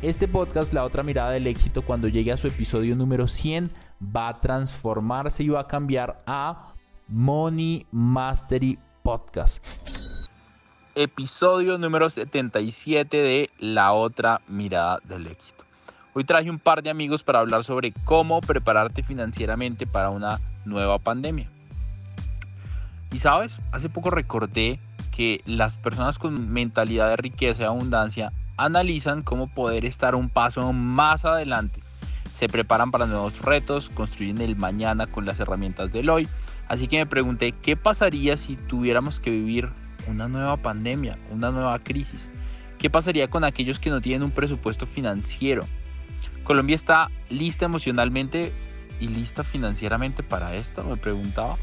Este podcast, La otra mirada del éxito, cuando llegue a su episodio número 100, va a transformarse y va a cambiar a Money Mastery Podcast. Episodio número 77 de La otra mirada del éxito. Hoy traje un par de amigos para hablar sobre cómo prepararte financieramente para una nueva pandemia. Y sabes, hace poco recordé que las personas con mentalidad de riqueza y abundancia analizan cómo poder estar un paso más adelante. Se preparan para nuevos retos, construyen el mañana con las herramientas del hoy. Así que me pregunté, ¿qué pasaría si tuviéramos que vivir una nueva pandemia, una nueva crisis? ¿Qué pasaría con aquellos que no tienen un presupuesto financiero? Colombia está lista emocionalmente y lista financieramente para esto, me preguntaba.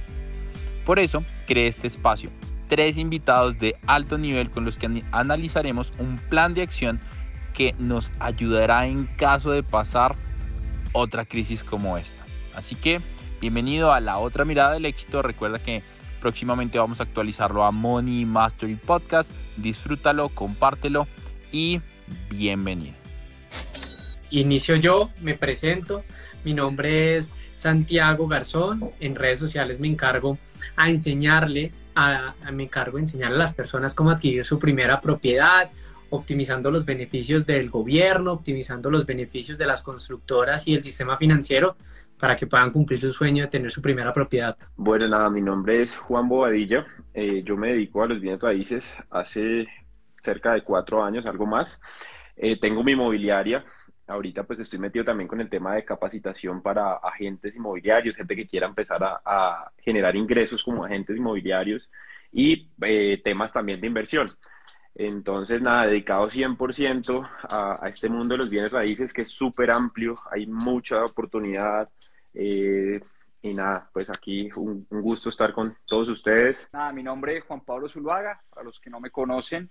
Por eso creé este espacio tres invitados de alto nivel con los que analizaremos un plan de acción que nos ayudará en caso de pasar otra crisis como esta. Así que bienvenido a la otra mirada del éxito. Recuerda que próximamente vamos a actualizarlo a Money Mastery Podcast. Disfrútalo, compártelo y bienvenido. Inicio yo, me presento. Mi nombre es Santiago Garzón. En redes sociales me encargo a enseñarle a, me encargo de enseñar a las personas cómo adquirir su primera propiedad, optimizando los beneficios del gobierno, optimizando los beneficios de las constructoras y el sistema financiero para que puedan cumplir su sueño de tener su primera propiedad. Bueno, nada, mi nombre es Juan Bobadilla, eh, yo me dedico a los bienes raíces hace cerca de cuatro años, algo más. Eh, tengo mi inmobiliaria, ahorita pues estoy metido también con el tema de capacitación para agentes inmobiliarios, gente que quiera empezar a, generar ingresos como agentes inmobiliarios y eh, temas también de inversión. Entonces, nada, dedicado 100% a, a, este mundo de los bienes raíces que es súper amplio, hay mucha oportunidad. Eh, y nada, pues aquí un, gusto estar con todos ustedes. Nada, mi nombre es Juan Pablo Zuluaga, para los que no me conocen,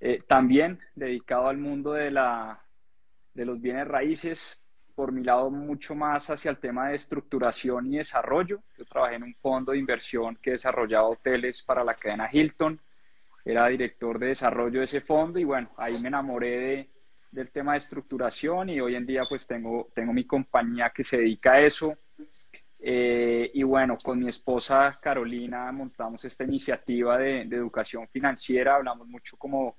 eh, también dedicado al mundo de la de los bienes raíces, por mi lado mucho más hacia el tema de estructuración y desarrollo. Yo trabajé en un fondo de inversión que desarrollaba hoteles para la cadena Hilton, era director de desarrollo de ese fondo y bueno, ahí me enamoré de, del tema de estructuración y hoy en día pues tengo, tengo mi compañía que se dedica a eso. Eh, y bueno, con mi esposa Carolina montamos esta iniciativa de, de educación financiera, hablamos mucho como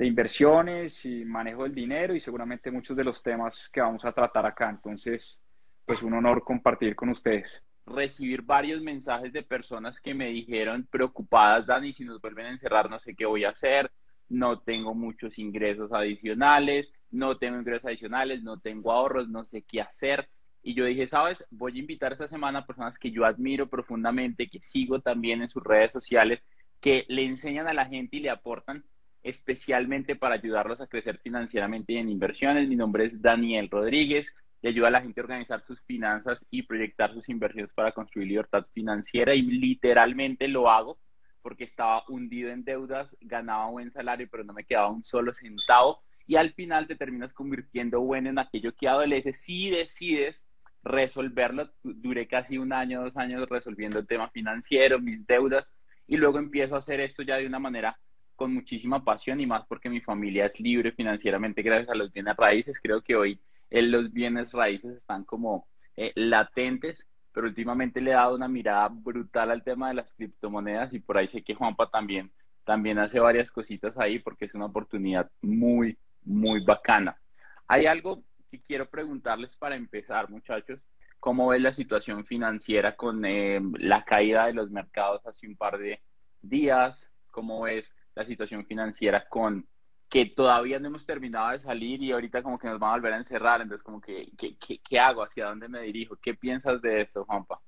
de inversiones y manejo del dinero y seguramente muchos de los temas que vamos a tratar acá. Entonces, pues un honor compartir con ustedes. Recibir varios mensajes de personas que me dijeron preocupadas, Dani, si nos vuelven a encerrar, no sé qué voy a hacer, no tengo muchos ingresos adicionales, no tengo ingresos adicionales, no tengo ahorros, no sé qué hacer. Y yo dije, sabes, voy a invitar esta semana a personas que yo admiro profundamente, que sigo también en sus redes sociales, que le enseñan a la gente y le aportan especialmente para ayudarlos a crecer financieramente y en inversiones. Mi nombre es Daniel Rodríguez y ayuda a la gente a organizar sus finanzas y proyectar sus inversiones para construir libertad financiera y literalmente lo hago porque estaba hundido en deudas, ganaba buen salario, pero no me quedaba un solo centavo y al final te terminas convirtiendo bueno en aquello que adolece si decides resolverlo. Duré casi un año, dos años resolviendo el tema financiero, mis deudas y luego empiezo a hacer esto ya de una manera con muchísima pasión y más porque mi familia es libre financieramente gracias a los bienes raíces. Creo que hoy eh, los bienes raíces están como eh, latentes, pero últimamente le he dado una mirada brutal al tema de las criptomonedas y por ahí sé que Juanpa también, también hace varias cositas ahí porque es una oportunidad muy, muy bacana. Hay algo que quiero preguntarles para empezar, muchachos. ¿cómo ves la situación financiera con eh, la caída de los mercados hace un par de días? ¿Cómo ves la situación financiera con que todavía no hemos terminado de salir y ahorita como que nos van a volver a encerrar? Entonces, como que, ¿qué, qué, hago? ¿Hacia dónde me dirijo? ¿Qué piensas de esto, Juanpa?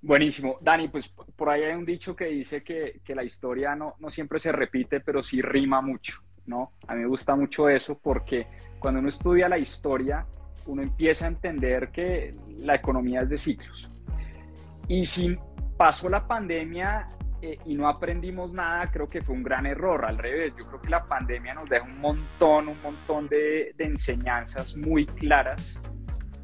Buenísimo. Dani, pues por ahí hay un dicho que dice que, que la historia no, no siempre se repite, pero sí rima mucho, ¿no? A mí me gusta mucho eso porque cuando uno estudia la historia, uno empieza a entender que la economía es de ciclos. Y si pasó la pandemia eh, y no aprendimos nada, creo que fue un gran error. Al revés, yo creo que la pandemia nos deja un montón, un montón de, de enseñanzas muy claras.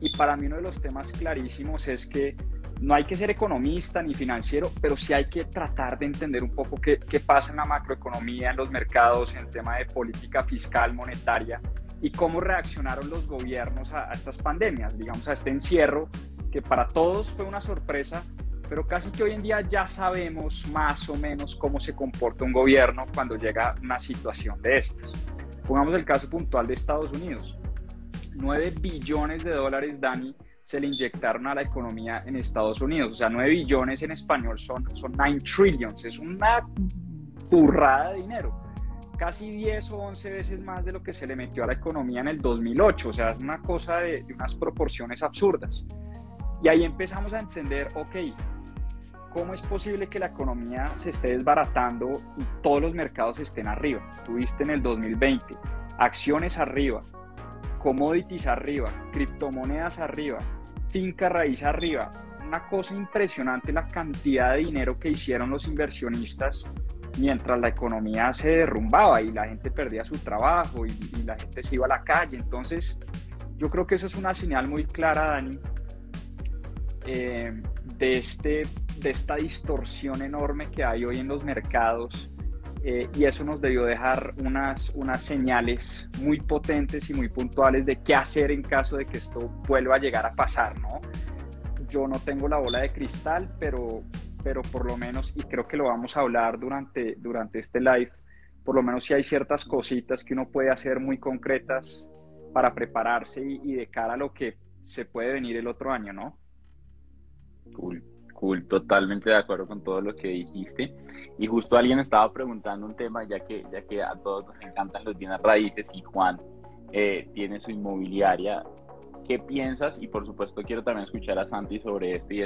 Y para mí uno de los temas clarísimos es que no hay que ser economista ni financiero, pero sí hay que tratar de entender un poco qué, qué, pasa en la macroeconomía, en los mercados, en tema de política fiscal, monetaria, y cómo reaccionaron los gobiernos a, estas pandemias, digamos, a este encierro, que para todos fue una sorpresa, pero casi que hoy en día ya sabemos más o menos cómo se comporta un gobierno cuando llega una situación de estas. Pongamos el caso puntual de Estados Unidos. 9 billones de dólares, Dani, se le inyectaron a la economía en Estados Unidos. O sea, 9 billones en español son, son 9 trillions. Es una burrada de dinero casi 10 o 11 veces más de lo que se le metió a la economía en el 2008, o sea, es una cosa de, unas proporciones absurdas. Y ahí empezamos a entender, ok, ¿cómo es posible que la economía se esté desbaratando y todos los mercados estén arriba? Tuviste en el 2020 acciones arriba, commodities arriba, criptomonedas arriba, finca raíz arriba. Una cosa impresionante la cantidad de dinero que hicieron los inversionistas mientras la economía se derrumbaba y la gente perdía su trabajo y, la gente se iba a la calle. Entonces, yo creo que eso es una señal muy clara, Dani, eh, de, este, de esta distorsión enorme que hay hoy en los mercados. Eh, y eso nos debió dejar unas, unas señales muy potentes y muy puntuales de qué hacer en caso de que esto vuelva a llegar a pasar, ¿no? Yo no tengo la bola de cristal, pero pero por lo menos, y creo que lo vamos a hablar durante, durante este live, por lo menos si hay ciertas cositas que uno puede hacer muy concretas para prepararse y, de cara a lo que se puede venir el otro año, ¿no? Cool, cool, totalmente de acuerdo con todo lo que dijiste. Y justo alguien estaba preguntando un tema, ya que, ya que a todos nos encantan los bienes raíces y Juan eh, tiene su inmobiliaria. ¿Qué piensas? Y por supuesto quiero también escuchar a Santi sobre esto y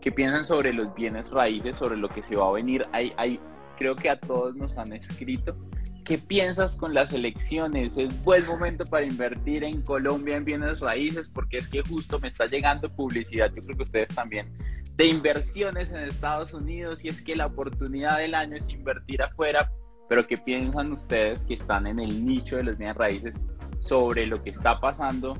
¿Qué piensan sobre los bienes raíces, sobre lo que se va a venir? Hay, hay, creo que a todos nos han escrito. ¿Qué piensas con las elecciones? ¿Es buen momento para invertir en Colombia en bienes raíces? Porque es que justo me está llegando publicidad, yo creo que ustedes también, de inversiones en Estados Unidos y es que la oportunidad del año es invertir afuera. Pero ¿qué piensan ustedes que están en el nicho de los bienes raíces sobre lo que está pasando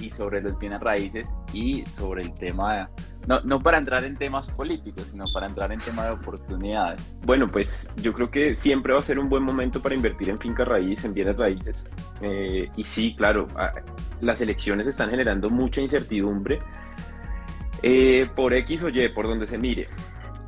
y sobre los bienes raíces y sobre el tema no, no para entrar en temas políticos, sino para entrar en temas de oportunidades. Bueno, pues yo creo que siempre va a ser un buen momento para invertir en finca raíz, en bienes raíces. Eh, y sí, claro, las elecciones están generando mucha incertidumbre eh, por X o Y, por donde se mire.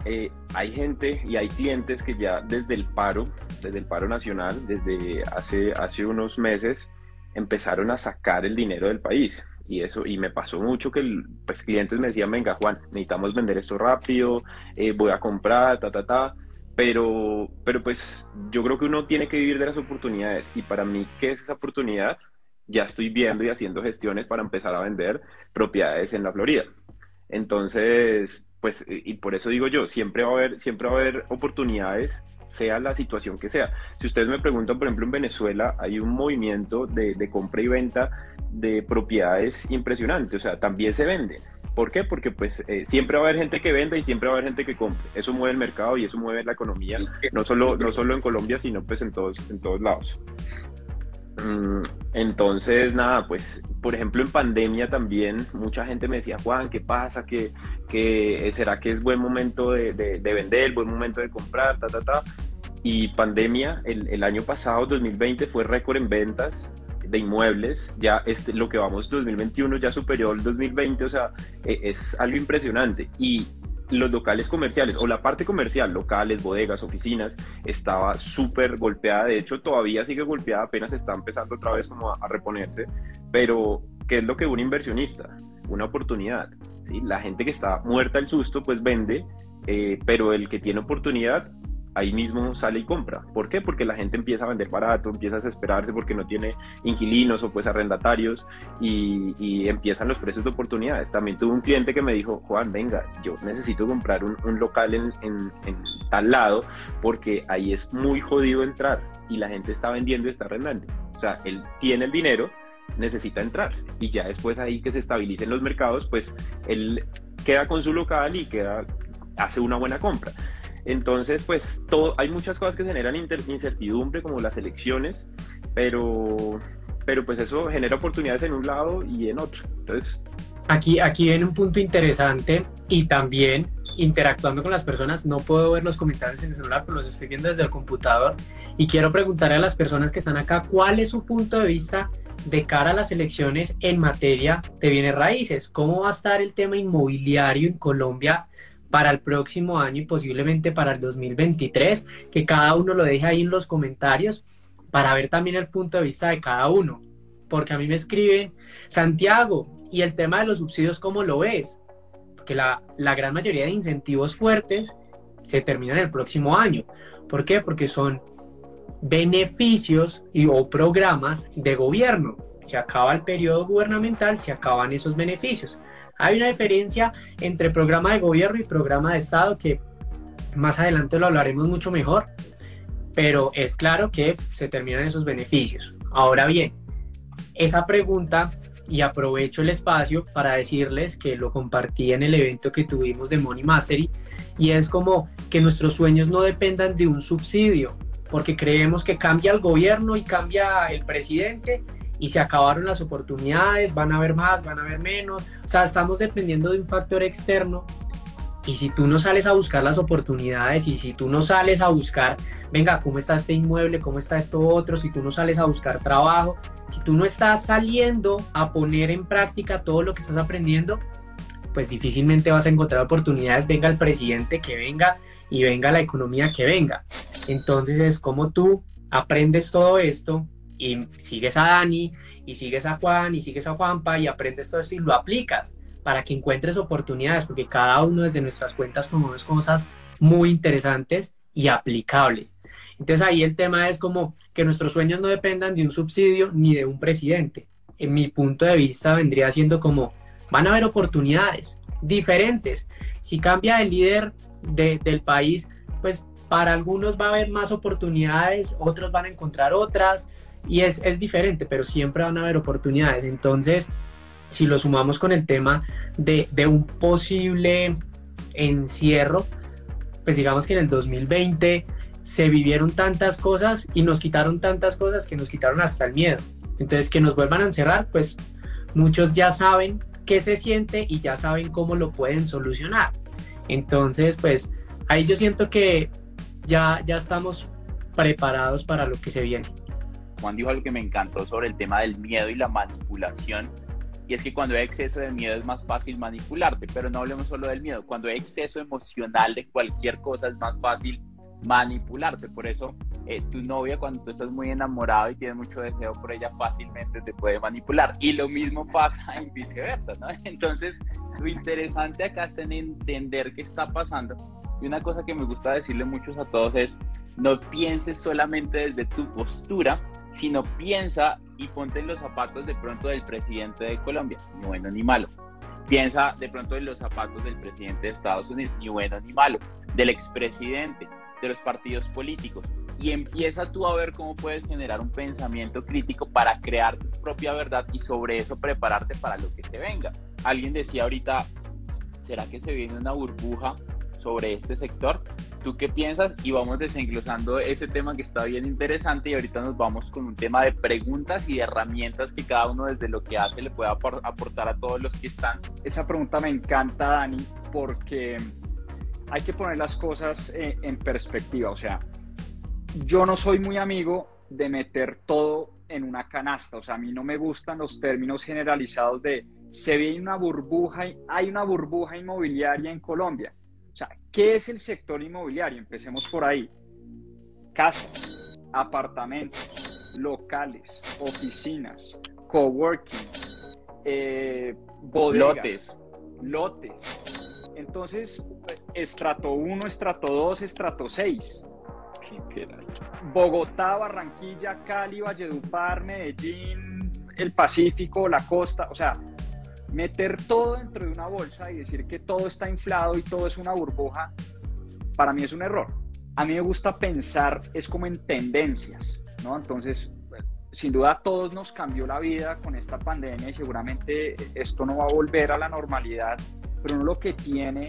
Eh, hay gente y hay clientes que ya desde el paro, desde el paro nacional, desde hace, hace unos meses, empezaron a sacar el dinero del país. Y eso y me pasó mucho que pues clientes me decían venga Juan necesitamos vender esto rápido eh, voy a comprar ta ta ta pero pero pues yo creo que uno tiene que vivir de las oportunidades. Y para mí qué es esa oportunidad ya estoy viendo y haciendo gestiones para empezar a vender propiedades en la Florida entonces pues y por eso digo yo siempre va a haber siempre va a haber oportunidades sea la situación que sea. Si ustedes me preguntan, por ejemplo, en Venezuela hay un movimiento de, de compra y venta de propiedades impresionante, o sea, también se vende. ¿Por qué? Porque pues eh, siempre va a haber gente que venda y siempre va a haber gente que compre. Eso mueve el mercado y eso mueve la economía, no solo, no solo en Colombia, sino pues en todos, en todos lados. Mm, entonces, nada, pues, por ejemplo, en pandemia también mucha gente me decía, Juan, ¿qué pasa? ¿Qué, qué será que es buen momento de, de, de, vender, buen momento de comprar, ta, ta, ta? Y pandemia, el, el año pasado, 2020, fue récord en ventas de inmuebles, ya este, lo que vamos 2021 ya superó el 2020, o sea, e, es algo impresionante. Y los locales comerciales o la parte comercial, locales, bodegas, oficinas, estaba súper golpeada. De hecho, todavía sigue golpeada, apenas está empezando otra vez como a, reponerse. Pero, ¿qué es lo que un inversionista? Una oportunidad. ¿sí? La gente que está muerta al susto, pues vende, eh, pero el que tiene oportunidad ahí mismo sale y compra. ¿Por qué? Porque la gente empieza a vender barato, empieza a desesperarse porque no tiene inquilinos o pues arrendatarios y, empiezan los precios de oportunidades. También tuve un cliente que me dijo, Juan, venga, yo necesito comprar un, local en, en, tal lado porque ahí es muy jodido entrar y la gente está vendiendo y está arrendando. O sea, él tiene el dinero, necesita entrar y ya después ahí que se estabilicen los mercados, pues él queda con su local y queda hace una buena compra. Entonces, pues todo, hay muchas cosas que generan incertidumbre, como las elecciones, pero, pero pues eso genera oportunidades en un lado y en otro. Entonces... Aquí, aquí viene un punto interesante y también interactuando con las personas, no puedo ver los comentarios en el celular, pero los estoy viendo desde el computador y quiero preguntarle a las personas que están acá cuál es su punto de vista de cara a las elecciones en materia de bienes raíces. ¿Cómo va a estar el tema inmobiliario en Colombia para el próximo año y posiblemente para el 2023, que cada uno lo deje ahí en los comentarios para ver también el punto de vista de cada uno. Porque a mí me escriben, Santiago, ¿y el tema de los subsidios cómo lo ves? Porque la, la gran mayoría de incentivos fuertes se terminan el próximo año. ¿Por qué? Porque son beneficios y, o programas de gobierno. Se acaba el periodo gubernamental, se acaban esos beneficios. Hay una diferencia entre programa de gobierno y programa de Estado que más adelante lo hablaremos mucho mejor, pero es claro que se terminan esos beneficios. Ahora bien, esa pregunta, y aprovecho el espacio para decirles que lo compartí en el evento que tuvimos de Money Mastery, y es como que nuestros sueños no dependan de un subsidio, porque creemos que cambia el gobierno y cambia el presidente y se acabaron las oportunidades, van a haber más, van a haber menos. O sea, estamos dependiendo de un factor externo. Y si tú no sales a buscar las oportunidades y si tú no sales a buscar, venga, ¿cómo está este inmueble? ¿Cómo está esto otro? Si tú no sales a buscar trabajo, si tú no estás saliendo a poner en práctica todo lo que estás aprendiendo, pues difícilmente vas a encontrar oportunidades, venga el presidente que venga y venga la economía que venga. Entonces es como tú aprendes todo esto, y sigues a Dani, y sigues a Juan, y sigues a Juanpa, y aprendes todo esto y lo aplicas para que encuentres oportunidades, porque cada uno desde nuestras cuentas promueve cosas muy interesantes y aplicables. Entonces ahí el tema es como que nuestros sueños no dependan de un subsidio ni de un presidente. En mi punto de vista vendría siendo como van a haber oportunidades diferentes. Si cambia el líder del país, pues para algunos va a haber más oportunidades, otros van a encontrar otras, y es, es diferente, pero siempre van a haber oportunidades. Entonces, si lo sumamos con el tema de, de un posible encierro, pues digamos que en el 2020 se vivieron tantas cosas y nos quitaron tantas cosas que nos quitaron hasta el miedo. Entonces, que nos vuelvan a encerrar, pues muchos ya saben qué se siente y ya saben cómo lo pueden solucionar. Entonces, pues ahí yo siento que ya, ya estamos preparados para lo que se viene. Juan dijo algo que me encantó sobre el tema del miedo y la manipulación. Y es que cuando hay exceso de miedo es más fácil manipularte, pero no hablemos solo del miedo. Cuando hay exceso emocional de cualquier cosa es más fácil manipularte. Por eso eh, tu novia, cuando tú estás muy enamorado y tienes mucho deseo por ella, fácilmente te puede manipular. Y lo mismo pasa en viceversa, ¿no? Entonces, lo interesante acá es entender qué está pasando. Y una cosa que me gusta decirle muchos a todos es, no pienses solamente desde tu postura, sino piensa y ponte en los zapatos de pronto del presidente de Colombia, ni bueno ni malo. Piensa de pronto en los zapatos del presidente de Estados Unidos, ni bueno ni malo, del expresidente, de los partidos políticos. Y empieza tú a ver cómo puedes generar un pensamiento crítico para crear tu propia verdad y sobre eso prepararte para lo que te venga. Alguien decía ahorita, ¿será que se viene una burbuja sobre este sector. ¿Tú qué piensas? Y vamos desenglosando ese tema que está bien interesante y ahorita nos vamos con un tema de preguntas y herramientas que cada uno desde lo que hace le puede aportar a todos los que están. Esa pregunta me encanta, Dani, porque hay que poner las cosas eh, en perspectiva. O sea, yo no soy muy amigo de meter todo en una canasta. O sea, a mí no me gustan los términos generalizados de se ve una burbuja, hay una burbuja inmobiliaria en Colombia. O sea, ¿qué es el sector inmobiliario? Empecemos por ahí. Casas, apartamentos, locales, oficinas, coworking, eh, bodegas, lotes. lotes. Entonces, estrato 1, estrato 2, estrato 6. Bogotá, Barranquilla, Cali, Valledupar, Medellín, el Pacífico, la costa, o sea, meter todo dentro de una bolsa y decir que todo está inflado y todo es una burbuja, para mí es un error. A mí me gusta pensar, es como en tendencias, ¿no? Entonces, sin duda a todos nos cambió la vida con esta pandemia y seguramente esto no va a volver a la normalidad, pero uno lo que tiene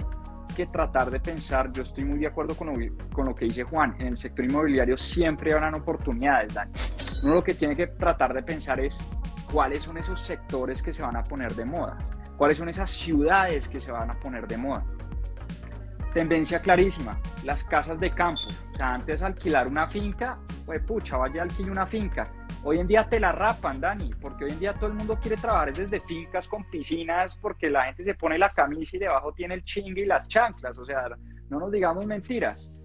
que tratar de pensar, yo estoy muy de acuerdo con lo, con lo que dice Juan, en el sector inmobiliario siempre habrán oportunidades, Dani. Uno lo que tiene que tratar de pensar es cuáles son esos sectores que se van a poner de moda, cuáles son esas ciudades que se van a poner de moda. Tendencia clarísima, las casas de campo. O sea, antes alquilar una finca, pues pucha, vaya alquilar una finca. Hoy en día te la rapan, Dani, porque hoy en día todo el mundo quiere trabajar desde fincas con piscinas, porque la gente se pone la camisa y debajo tiene el chingue y las chanclas. O sea, no nos digamos mentiras.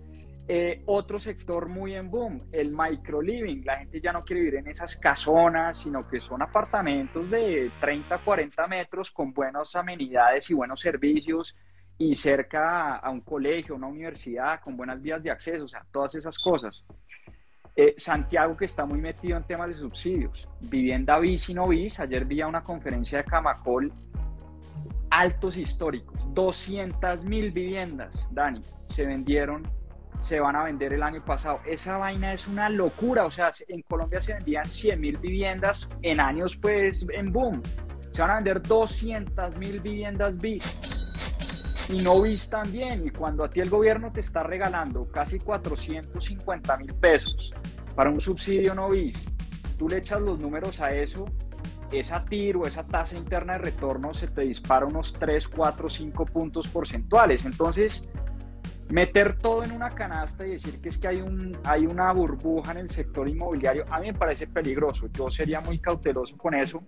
Eh, otro sector muy en boom, el micro living. La gente ya no quiere vivir en esas casonas, sino que son apartamentos de 30, 40 metros con buenas amenidades y buenos servicios y cerca a un colegio, una universidad, con buenas vías de acceso, o sea, todas esas cosas. Eh, Santiago que está muy metido en temas de subsidios, vivienda bis y no bis, ayer vi a una conferencia de Camacol, altos históricos, 200 mil viviendas, Dani, se vendieron, se van a vender el año pasado. Esa vaina es una locura, o sea, en Colombia se vendían 100 mil viviendas en años pues en boom, se van a vender 200 mil viviendas bis y no vis también. Y cuando a ti el gobierno te está regalando casi 450 mil pesos para un subsidio no vis, tú le echas los números a eso, esa tiro, esa tasa interna de retorno se te dispara unos 3, 4, 5 puntos porcentuales. Entonces, meter todo en una canasta y decir que es que hay, un, hay una burbuja en el sector inmobiliario, a mí me parece peligroso. Yo sería muy cauteloso con eso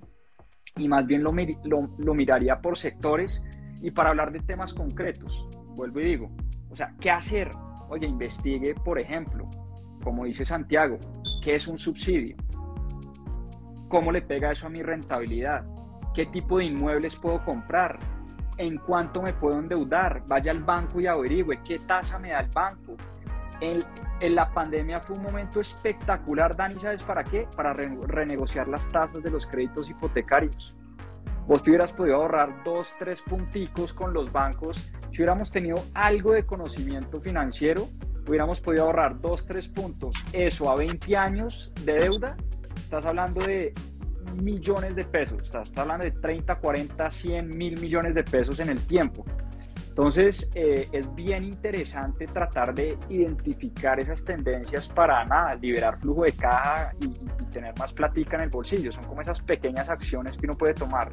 y más bien lo, lo, lo miraría por sectores y para hablar de temas concretos, vuelvo y digo, o sea, ¿qué hacer? Oye, investigue, por ejemplo, como dice Santiago, ¿qué es un subsidio? ¿Cómo le pega eso a mi rentabilidad? ¿Qué tipo de inmuebles puedo comprar? ¿En cuánto me puedo endeudar? Vaya al banco y averigüe qué tasa me da el banco. En, la pandemia fue un momento espectacular, Dani, ¿sabes para qué? Para renegociar las tasas de los créditos hipotecarios vos te hubieras podido ahorrar dos, tres punticos con los bancos. Si hubiéramos tenido algo de conocimiento financiero, hubiéramos podido ahorrar dos, tres puntos. Eso a 20 años de deuda, estás hablando de millones de pesos, estás hablando de 30, 40, 100 mil millones de pesos en el tiempo. Entonces, eh, es bien interesante tratar de identificar esas tendencias para nada, liberar flujo de caja y, tener más platica en el bolsillo. Son como esas pequeñas acciones que uno puede tomar.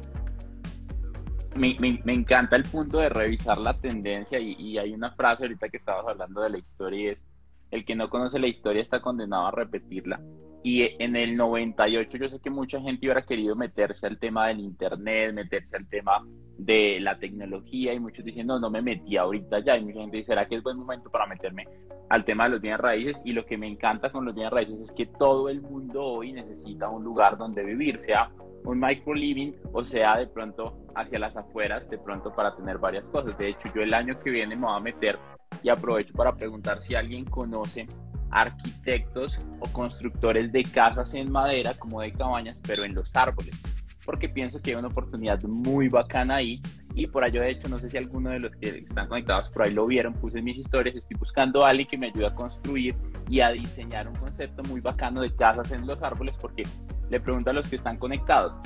Me, me, encanta el punto de revisar la tendencia y, y, hay una frase ahorita que estabas hablando de la historia y es, el que no conoce la historia está condenado a repetirla. Y en el 98 yo sé que mucha gente hubiera querido meterse al tema del Internet, meterse al tema de la tecnología y muchos diciendo no me metí ahorita ya y mucha gente dice será que es buen momento para meterme al tema de los bienes raíces y lo que me encanta con los bienes raíces es que todo el mundo hoy necesita un lugar donde vivir sea un micro living o sea de pronto hacia las afueras de pronto para tener varias cosas. De hecho yo el año que viene me voy a meter y aprovecho para preguntar si alguien conoce arquitectos o constructores de casas en madera como de cabañas, pero en los árboles, porque pienso que hay una oportunidad muy bacana ahí y por ello de hecho no sé si alguno de los que están conectados por ahí lo vieron, puse mis historias, estoy buscando a alguien que me ayude a construir y a diseñar un concepto muy bacano de casas en los árboles porque le pregunto a los que están conectados,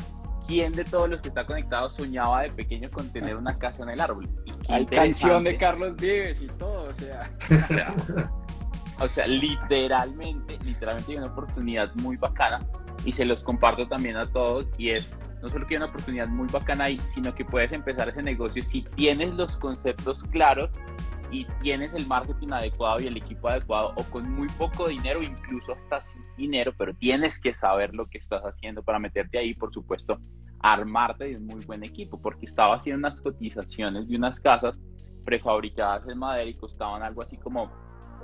¿quién de todos los que está conectado soñaba de pequeño con tener una casa en el árbol? Hay canción de Carlos Vives y todo, o sea. o sea, literalmente, literalmente hay una oportunidad muy bacana y se los comparto también a todos y es no solo que hay una oportunidad muy bacana ahí, sino que puedes empezar ese negocio si tienes los conceptos claros y tienes el marketing adecuado y el equipo adecuado o con muy poco dinero, incluso hasta sin dinero, pero tienes que saber lo que estás haciendo para meterte ahí, por supuesto, armarte de un muy buen equipo, porque estaba haciendo unas cotizaciones de unas casas prefabricadas en madera y costaban algo así como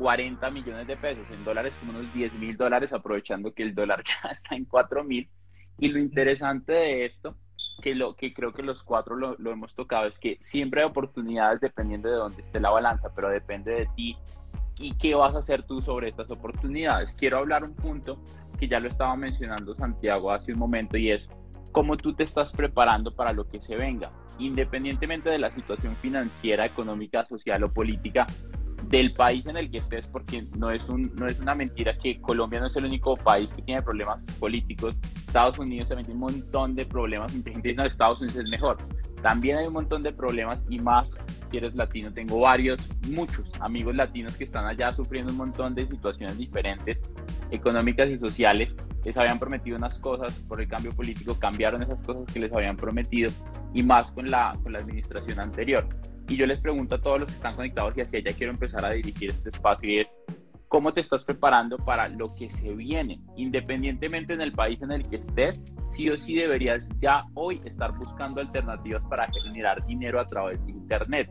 40 millones de pesos, en dólares como unos 10 mil dólares, aprovechando que el dólar ya está en 4 mil. Y lo interesante de esto que, lo, que creo que los cuatro lo, lo hemos tocado es que siempre hay oportunidades dependiendo de dónde esté la balanza, pero depende de ti y qué vas a hacer tú sobre estas oportunidades. Quiero hablar un punto que ya lo estaba mencionando Santiago hace un momento y es cómo tú te estás preparando para lo que se venga, independientemente de la situación financiera, económica, social o política del país en el que estés, porque no es, un, no es una mentira que Colombia no es el único país que tiene problemas políticos. Estados Unidos también tiene un montón de problemas. Mucha gente dice, no, Estados Unidos es mejor. También hay un montón de problemas y más si eres latino. Tengo varios, muchos amigos latinos que están allá sufriendo un montón de situaciones diferentes, económicas y sociales. Les habían prometido unas cosas por el cambio político, cambiaron esas cosas que les habían prometido y más con la, con la administración anterior. Y yo les pregunto a todos los que están conectados y hacia allá quiero empezar a dirigir este espacio y es, ¿cómo te estás preparando para lo que se viene? Independientemente en el país en el que estés, sí o sí deberías ya hoy estar buscando alternativas para generar dinero a través de Internet.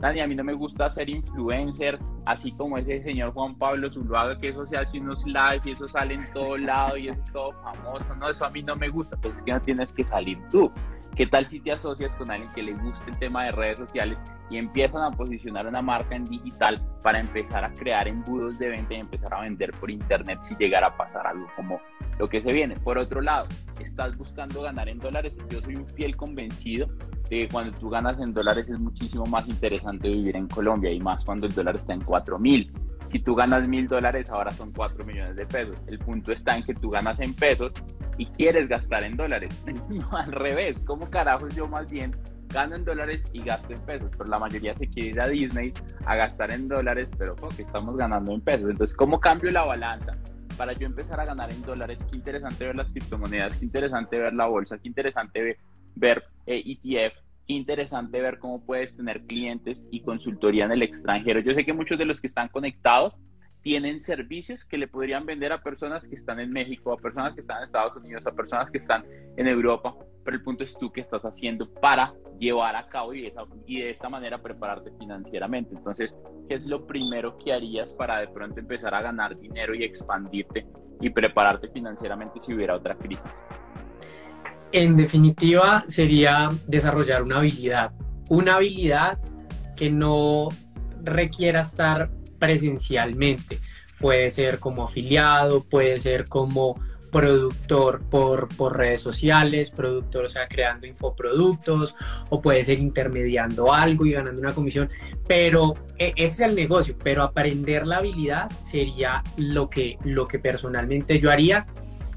Dani, a mí no me gusta ser influencer, así como ese señor Juan Pablo Zuluaga, que eso se hace unos live y eso sale en todo lado y es todo famoso. No, eso a mí no me gusta, pues es que no tienes que salir tú. ¿Qué tal si te asocias con alguien que le guste el tema de redes sociales y empiezan a posicionar una marca en digital para empezar a crear embudos de venta y empezar a vender por internet si llegara a pasar algo como lo que se viene? Por otro lado, estás buscando ganar en dólares. Yo soy un fiel convencido de que cuando tú ganas en dólares es muchísimo más interesante vivir en Colombia y más cuando el dólar está en 4 mil. Si tú ganas mil dólares, ahora son 4 millones de pesos. El punto está en que tú ganas en pesos y quieres gastar en dólares. No, al revés, ¿cómo carajos yo más bien gano en dólares y gasto en pesos? Pero la mayoría se quiere ir a Disney a gastar en dólares, pero porque estamos ganando en pesos. Entonces, ¿cómo cambio la balanza? Para yo empezar a ganar en dólares, qué interesante ver las criptomonedas, qué interesante ver la bolsa, qué interesante ver, ver eh, ETF, interesante ver cómo puedes tener clientes y consultoría en el extranjero. Yo sé que muchos de los que están conectados tienen servicios que le podrían vender a personas que están en México, a personas que están en Estados Unidos, a personas que están en Europa, pero el punto es tú qué estás haciendo para llevar a cabo y esa, y de esta manera prepararte financieramente. Entonces, ¿qué es lo primero que harías para de pronto empezar a ganar dinero y expandirte y prepararte financieramente si hubiera otra crisis? En definitiva, sería desarrollar una habilidad, una habilidad que no requiera estar presencialmente. Puede ser como afiliado, puede ser como productor por, por, redes sociales, productor, o sea, creando infoproductos, o puede ser intermediando algo y ganando una comisión, pero e, ese es el negocio, pero aprender la habilidad sería lo que, lo que personalmente yo haría,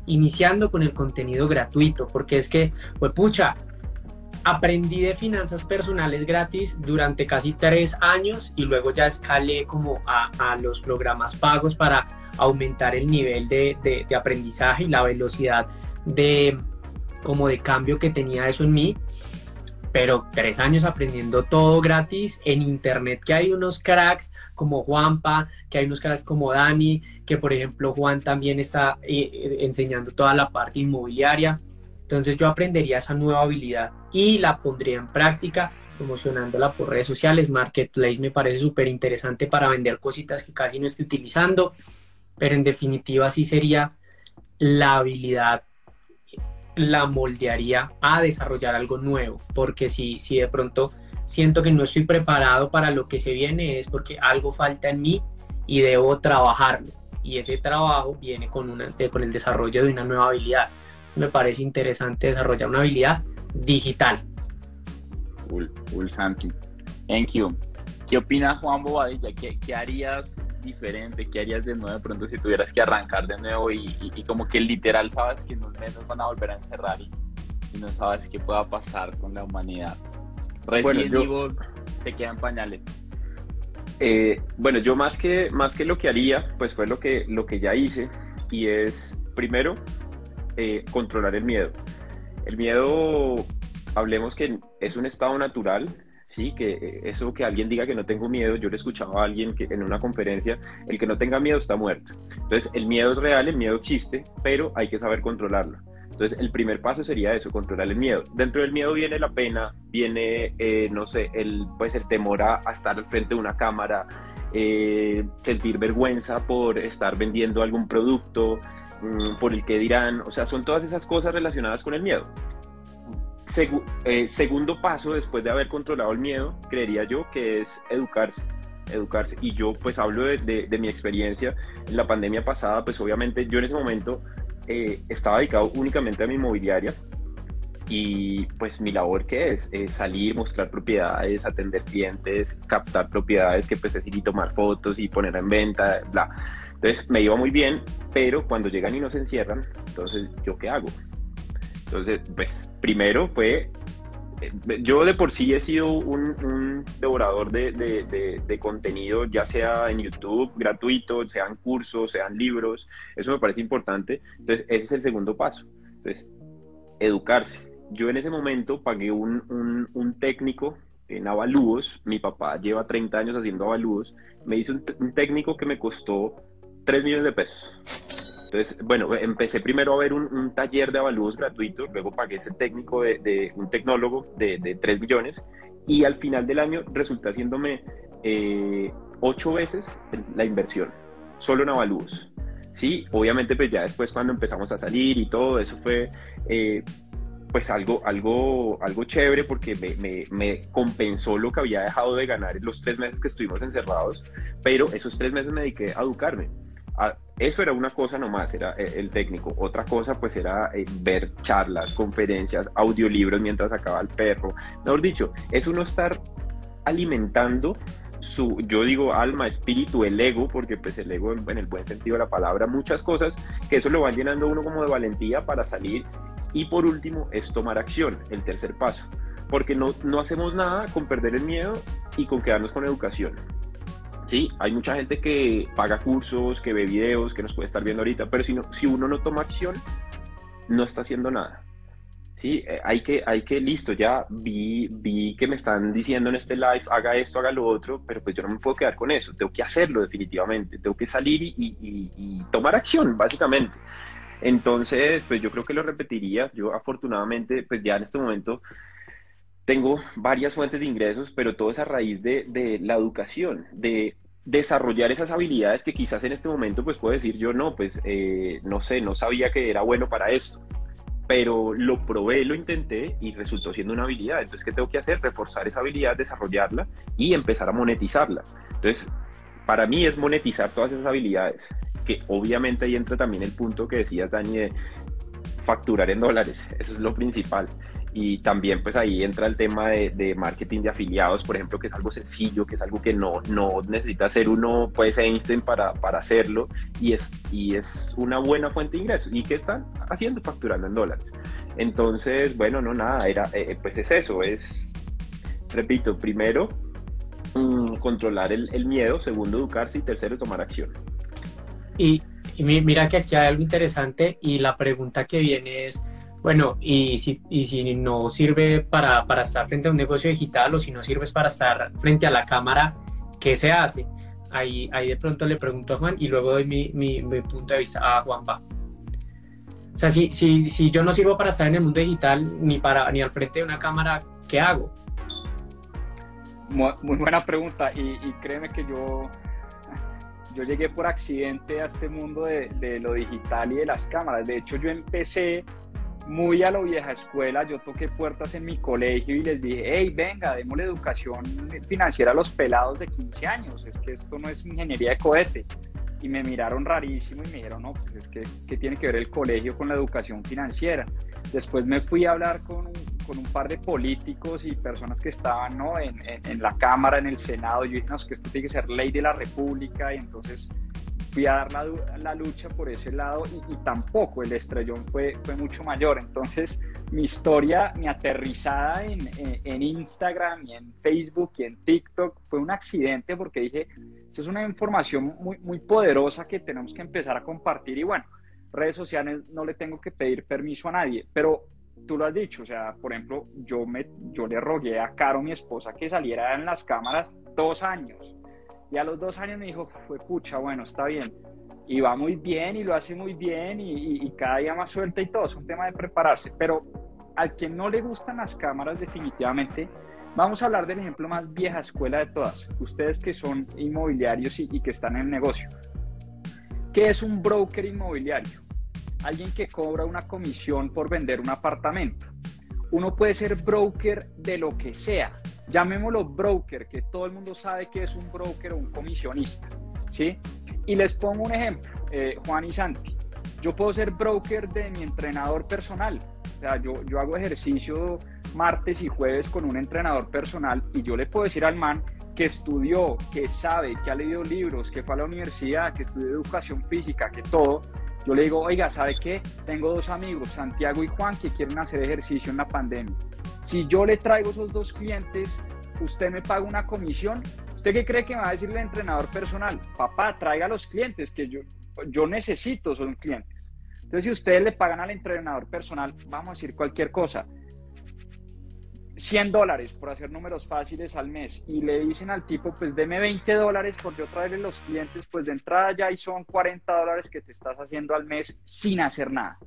iniciando con el contenido gratuito, porque es que, pues pucha, aprendí de finanzas personales gratis durante casi tres años y luego ya escalé como a, a los programas pagos para aumentar el nivel de, de, de, aprendizaje y la velocidad de como de cambio que tenía eso en mí pero tres años aprendiendo todo gratis en internet que hay unos cracks como Juanpa, que hay unos cracks como Dani, que por ejemplo Juan también está eh, enseñando toda la parte inmobiliaria entonces yo aprendería esa nueva habilidad y la pondría en práctica promocionándola por redes sociales. Marketplace me parece súper interesante para vender cositas que casi no estoy utilizando, pero en definitiva sí sería la habilidad, la moldearía a desarrollar algo nuevo, porque si, si de pronto siento que no estoy preparado para lo que se viene es porque algo falta en mí y debo trabajarlo. Y ese trabajo viene con, una, con el desarrollo de una nueva habilidad me parece interesante desarrollar una habilidad digital. Cool, cool Santi. Thank you. ¿Qué opinas Juan Bobadilla? ¿Qué, ¿Qué, harías diferente? ¿Qué harías de nuevo de pronto si tuvieras que arrancar de nuevo y, y, y como que literal sabes que en unos meses van a volver a encerrar y, y, no sabes qué pueda pasar con la humanidad? Recién bueno, yo... se queda en pañales. Eh, bueno, yo más que, más que lo que haría, pues fue lo que, lo que ya hice y es, primero, eh, controlar el miedo. El miedo, hablemos que es un estado natural, ¿sí? Que eh, eso que alguien diga que no tengo miedo, yo le escuchaba a alguien que en una conferencia, el que no tenga miedo está muerto. Entonces, el miedo es real, el miedo existe, pero hay que saber controlarlo. Entonces, el primer paso sería eso, controlar el miedo. Dentro del miedo viene la pena, viene, eh, no sé, el, pues el temor a, a, estar frente de una cámara, eh, sentir vergüenza por estar vendiendo algún producto, Mm, por el que dirán, o sea, son todas esas cosas relacionadas con el miedo. Eh, segundo paso, después de haber controlado el miedo, creería yo que es educarse educarse. Y yo pues hablo de, mi experiencia. En la pandemia pasada, pues obviamente yo en ese momento eh, estaba dedicado únicamente a mi inmobiliaria y pues mi labor que es, es salir, mostrar propiedades, atender clientes, captar propiedades que pues es ir y tomar fotos y poner en venta, bla. Entonces me iba muy bien, pero cuando llegan y nos encierran, entonces ¿yo qué hago? Entonces, pues primero fue, eh, yo de por sí he sido un, devorador de, contenido, ya sea en YouTube, gratuito, sean cursos, sean libros, eso me parece importante. Entonces, ese es el segundo paso. Entonces, educarse. Yo en ese momento pagué un, un, un técnico en avalúos, mi papá lleva 30 años haciendo avalúos, me hizo un técnico que me costó 3 millones de pesos. Entonces, bueno, empecé primero a ver un, taller de avalúos gratuitos, luego pagué ese técnico de, un tecnólogo de, de, 3 millones y al final del año resulta haciéndome eh, 8 veces la inversión, solo en avalúos. Sí, obviamente pues ya después cuando empezamos a salir y todo, eso fue eh, pues algo, algo, algo chévere porque me, me, me, compensó lo que había dejado de ganar en los tres meses que estuvimos encerrados, pero esos tres meses me dediqué a educarme eso era una cosa nomás, era eh, el técnico. Otra cosa pues era eh, ver charlas, conferencias, audiolibros mientras acaba el perro. Mejor dicho, es uno estar alimentando su, yo digo alma, espíritu, el ego, porque pues el ego en, el buen sentido de la palabra, muchas cosas que eso lo va llenando uno como de valentía para salir. Y por último es tomar acción, el tercer paso, porque no, no hacemos nada con perder el miedo y con quedarnos con educación. Sí, hay mucha gente que paga cursos, que ve videos, que nos puede estar viendo ahorita, pero si, no, si uno no toma acción, no está haciendo nada. Sí, eh, hay que, hay que, listo, ya vi, vi que me están diciendo en este live, haga esto, haga lo otro, pero pues yo no me puedo quedar con eso, tengo que hacerlo definitivamente, tengo que salir y, y tomar acción, básicamente. Entonces, pues yo creo que lo repetiría, yo afortunadamente, pues ya en este momento tengo varias fuentes de ingresos, pero todo es a raíz de, de, la educación, de desarrollar esas habilidades que quizás en este momento pues puedo decir yo no, pues eh, no sé, no sabía que era bueno para esto, pero lo probé, lo intenté y resultó siendo una habilidad. Entonces, ¿qué tengo que hacer? Reforzar esa habilidad, desarrollarla y empezar a monetizarla. Entonces, para mí es monetizar todas esas habilidades, que obviamente ahí entra también el punto que decías, Dani, de facturar en dólares. Eso es lo principal. Y también pues ahí entra el tema de, marketing de afiliados, por ejemplo, que es algo sencillo, que es algo que no, no necesita ser uno pues Einstein para, para hacerlo y es, y es una buena fuente de ingresos. ¿Y qué están haciendo? Facturando en dólares. Entonces, bueno, no, nada, era, eh, pues es eso, es, repito, primero mm, controlar el, el, miedo, segundo educarse y tercero tomar acción. Y, y mira que aquí hay algo interesante y la pregunta que viene es bueno, y si, y si no sirve para, para, estar frente a un negocio digital o si no sirves para estar frente a la cámara, ¿qué se hace? Ahí, ahí de pronto le pregunto a Juan y luego doy mi, mi, punto de vista a Juan Va. O sea, si, si, si, yo no sirvo para estar en el mundo digital ni, para, ni al frente de una cámara, ¿qué hago? Muy, muy buena pregunta y, y, créeme que yo, yo llegué por accidente a este mundo de, de, lo digital y de las cámaras. De hecho, yo empecé muy a lo vieja escuela, yo toqué puertas en mi colegio y les dije, hey, venga, démosle educación financiera a los pelados de 15 años, es que esto no es ingeniería de cohete. Y me miraron rarísimo y me dijeron, no, pues es que, ¿qué tiene que ver el colegio con la educación financiera? Después me fui a hablar con un, con un par de políticos y personas que estaban ¿no? en, en, la Cámara, en el Senado, yo dije, no, es que esto tiene que ser ley de la República, y entonces dar la, la lucha por ese lado y, tampoco el estrellón fue, fue mucho mayor. Entonces, mi historia, mi aterrizada en, en, Instagram y en Facebook y en TikTok fue un accidente porque dije, esto es una información muy, muy poderosa que tenemos que empezar a compartir y bueno, redes sociales no le tengo que pedir permiso a nadie, pero tú lo has dicho, o sea, por ejemplo, yo, me, yo le rogué a Caro, mi esposa, que saliera en las cámaras dos años y a los dos años me dijo, fue pucha, bueno, está bien. Y va muy bien y lo hace muy bien y, cada día más suelta y todo. Es un tema de prepararse. Pero al que no le gustan las cámaras, definitivamente, vamos a hablar del ejemplo más vieja escuela de todas. Ustedes que son inmobiliarios y, y que están en el negocio. ¿Qué es un broker inmobiliario? Alguien que cobra una comisión por vender un apartamento uno puede ser broker de lo que sea. Llamémoslo broker, que todo el mundo sabe que es un broker o un comisionista. ¿sí? Y les pongo un ejemplo, eh, Juan y Santi. Yo puedo ser broker de mi entrenador personal. O sea, yo, yo hago ejercicio martes y jueves con un entrenador personal y yo le puedo decir al man que estudió, que sabe, que ha leído libros, que fue a la universidad, que estudió educación física, que todo, yo le digo, oiga, ¿sabe qué? Tengo dos amigos, Santiago y Juan, que quieren hacer ejercicio en la pandemia. Si yo le traigo esos dos clientes, usted me paga una comisión. ¿Usted qué cree que me va a decir el entrenador personal? Papá, traiga los clientes, que yo, necesito son clientes. Entonces, si ustedes le pagan al entrenador personal, vamos a decir cualquier cosa, 100 dólares por hacer números fáciles al mes y le dicen al tipo, pues deme 20 dólares por yo traerle los clientes, pues de entrada ya ahí son 40 dólares que te estás haciendo al mes sin hacer nada.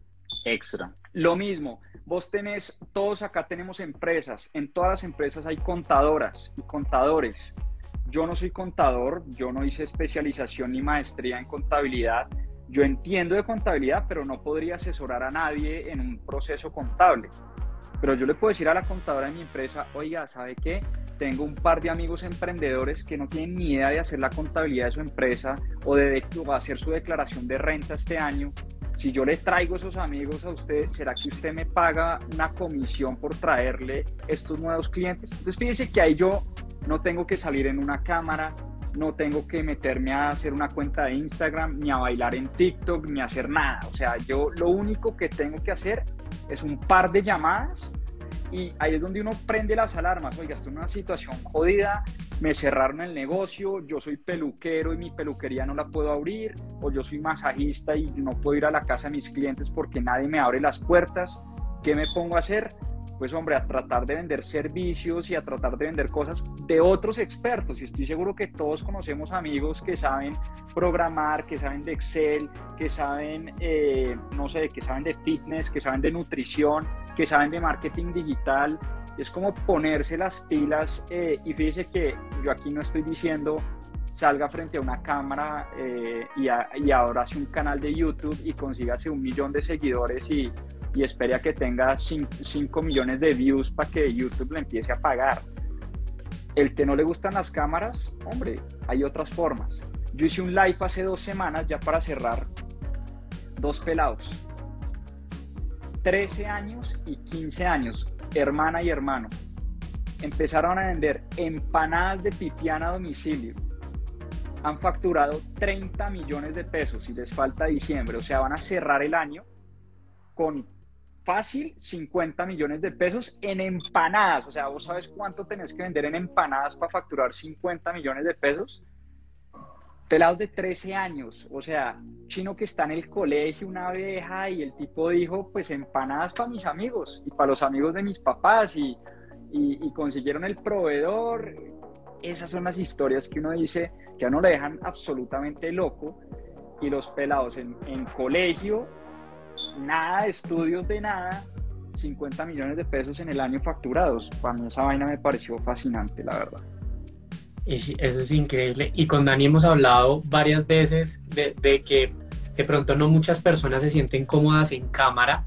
Extra. Lo mismo, vos tenés, todos acá tenemos empresas, en todas las empresas hay contadoras y contadores. Yo no soy contador, yo no hice especialización ni maestría en contabilidad. Yo entiendo de contabilidad, pero no podría asesorar a nadie en un proceso contable. Pero yo le puedo decir a la contadora de mi empresa, oiga, ¿sabe qué? Tengo un par de amigos emprendedores que no tienen ni idea de hacer la contabilidad de su empresa o de, hacer su declaración de renta este año. Si yo le traigo esos amigos a usted, ¿será que usted me paga una comisión por traerle estos nuevos clientes? Entonces fíjese que ahí yo no tengo que salir en una cámara, no tengo que meterme a hacer una cuenta de Instagram, ni a bailar en TikTok, ni a hacer nada. O sea, yo lo único que tengo que hacer es un par de llamadas y ahí es donde uno prende las alarmas. Oiga, estoy en una situación jodida, me cerraron el negocio, yo soy peluquero y mi peluquería no la puedo abrir, o yo soy masajista y no puedo ir a la casa de mis clientes porque nadie me abre las puertas. ¿Qué me pongo a hacer? Pues hombre, a tratar de vender servicios y a tratar de vender cosas de otros expertos. Y estoy seguro que todos conocemos amigos que saben programar, que saben de Excel, que saben, eh, no sé, que saben de fitness, que saben de nutrición, que saben de marketing digital. Es como ponerse las pilas eh, y fíjese que yo aquí no estoy diciendo salga frente a una cámara eh, y, y ahora hace un canal de YouTube y consígase un millón de seguidores y y espere a que tenga 5 millones de views para que YouTube le empiece a pagar. El que no le gustan las cámaras, hombre, hay otras formas. Yo hice un live hace dos semanas ya para cerrar. Dos pelados. 13 años y 15 años, hermana y hermano. Empezaron a vender empanadas de pipiana a domicilio. Han facturado 30 millones de pesos y les falta diciembre. O sea, van a cerrar el año con fácil 50 millones de pesos en empanadas. O sea, ¿vos sabes cuánto tenés que vender en empanadas para facturar 50 millones de pesos? Pelados de 13 años, o sea, chino que está en el colegio, una abeja, y el tipo dijo, pues empanadas para mis amigos y para los amigos de mis papás, y, consiguieron el proveedor. Esas son las historias que uno dice que a uno le dejan absolutamente loco, y los pelados en colegio nada de estudios de nada, 50 millones de pesos en el año facturados. Para mí esa vaina me pareció fascinante, la verdad. Eso es increíble. Y con Dani hemos hablado varias veces de, que de pronto no muchas personas se sienten cómodas en cámara,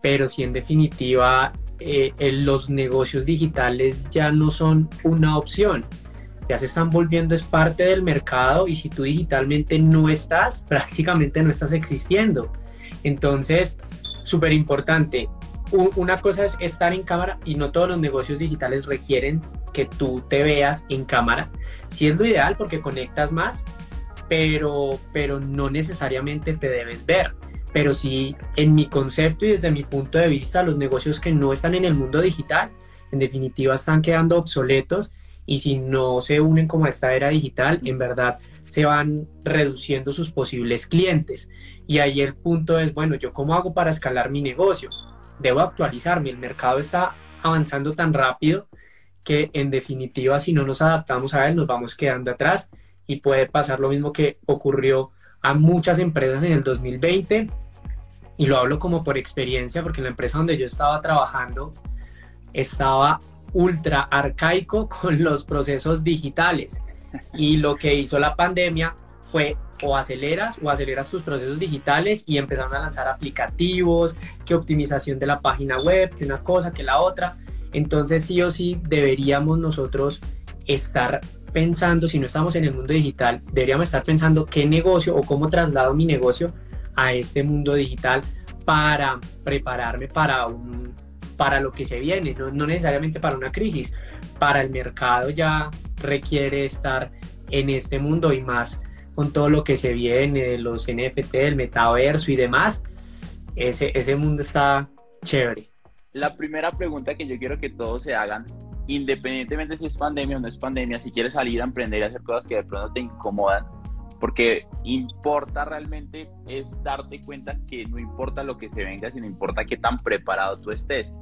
pero si en definitiva eh, los negocios digitales ya no son una opción. Ya se están volviendo es parte del mercado y si tú digitalmente no estás, prácticamente no estás existiendo. Entonces, súper importante. Una cosa es estar en cámara y no todos los negocios digitales requieren que tú te veas en cámara. Siendo ideal porque conectas más, pero, pero no necesariamente te debes ver. Pero sí, en mi concepto y desde mi punto de vista, los negocios que no están en el mundo digital, en definitiva, están quedando obsoletos y si no se unen como a esta era digital, en verdad se van reduciendo sus posibles clientes. Y ahí el punto es, bueno, ¿yo cómo hago para escalar mi negocio? Debo actualizarme, el mercado está avanzando tan rápido que en definitiva si no nos adaptamos a él nos vamos quedando atrás. Y puede pasar lo mismo que ocurrió a muchas empresas en el 2020 y lo hablo como por experiencia porque en la empresa donde yo estaba trabajando estaba ultra arcaico con los procesos digitales. Y lo que hizo la pandemia fue o aceleras o aceleras tus procesos digitales y empezaron a lanzar aplicativos, que optimización de la página web, que una cosa, que la otra. Entonces sí o sí deberíamos nosotros estar pensando, si no estamos en el mundo digital, deberíamos estar pensando qué negocio o cómo traslado mi negocio a este mundo digital para prepararme para un para lo que se viene, no, no necesariamente para una crisis, para el mercado ya requiere estar en este mundo y más con todo lo que se viene, los NFT, el metaverso y demás, ese, ese mundo está chévere. La primera pregunta que yo quiero que todos se hagan, independientemente si es pandemia o no es pandemia, si quieres salir a emprender y hacer cosas que de pronto te incomodan, porque importa realmente es darte cuenta que no importa lo que se venga, sino importa qué tan preparado tú estés.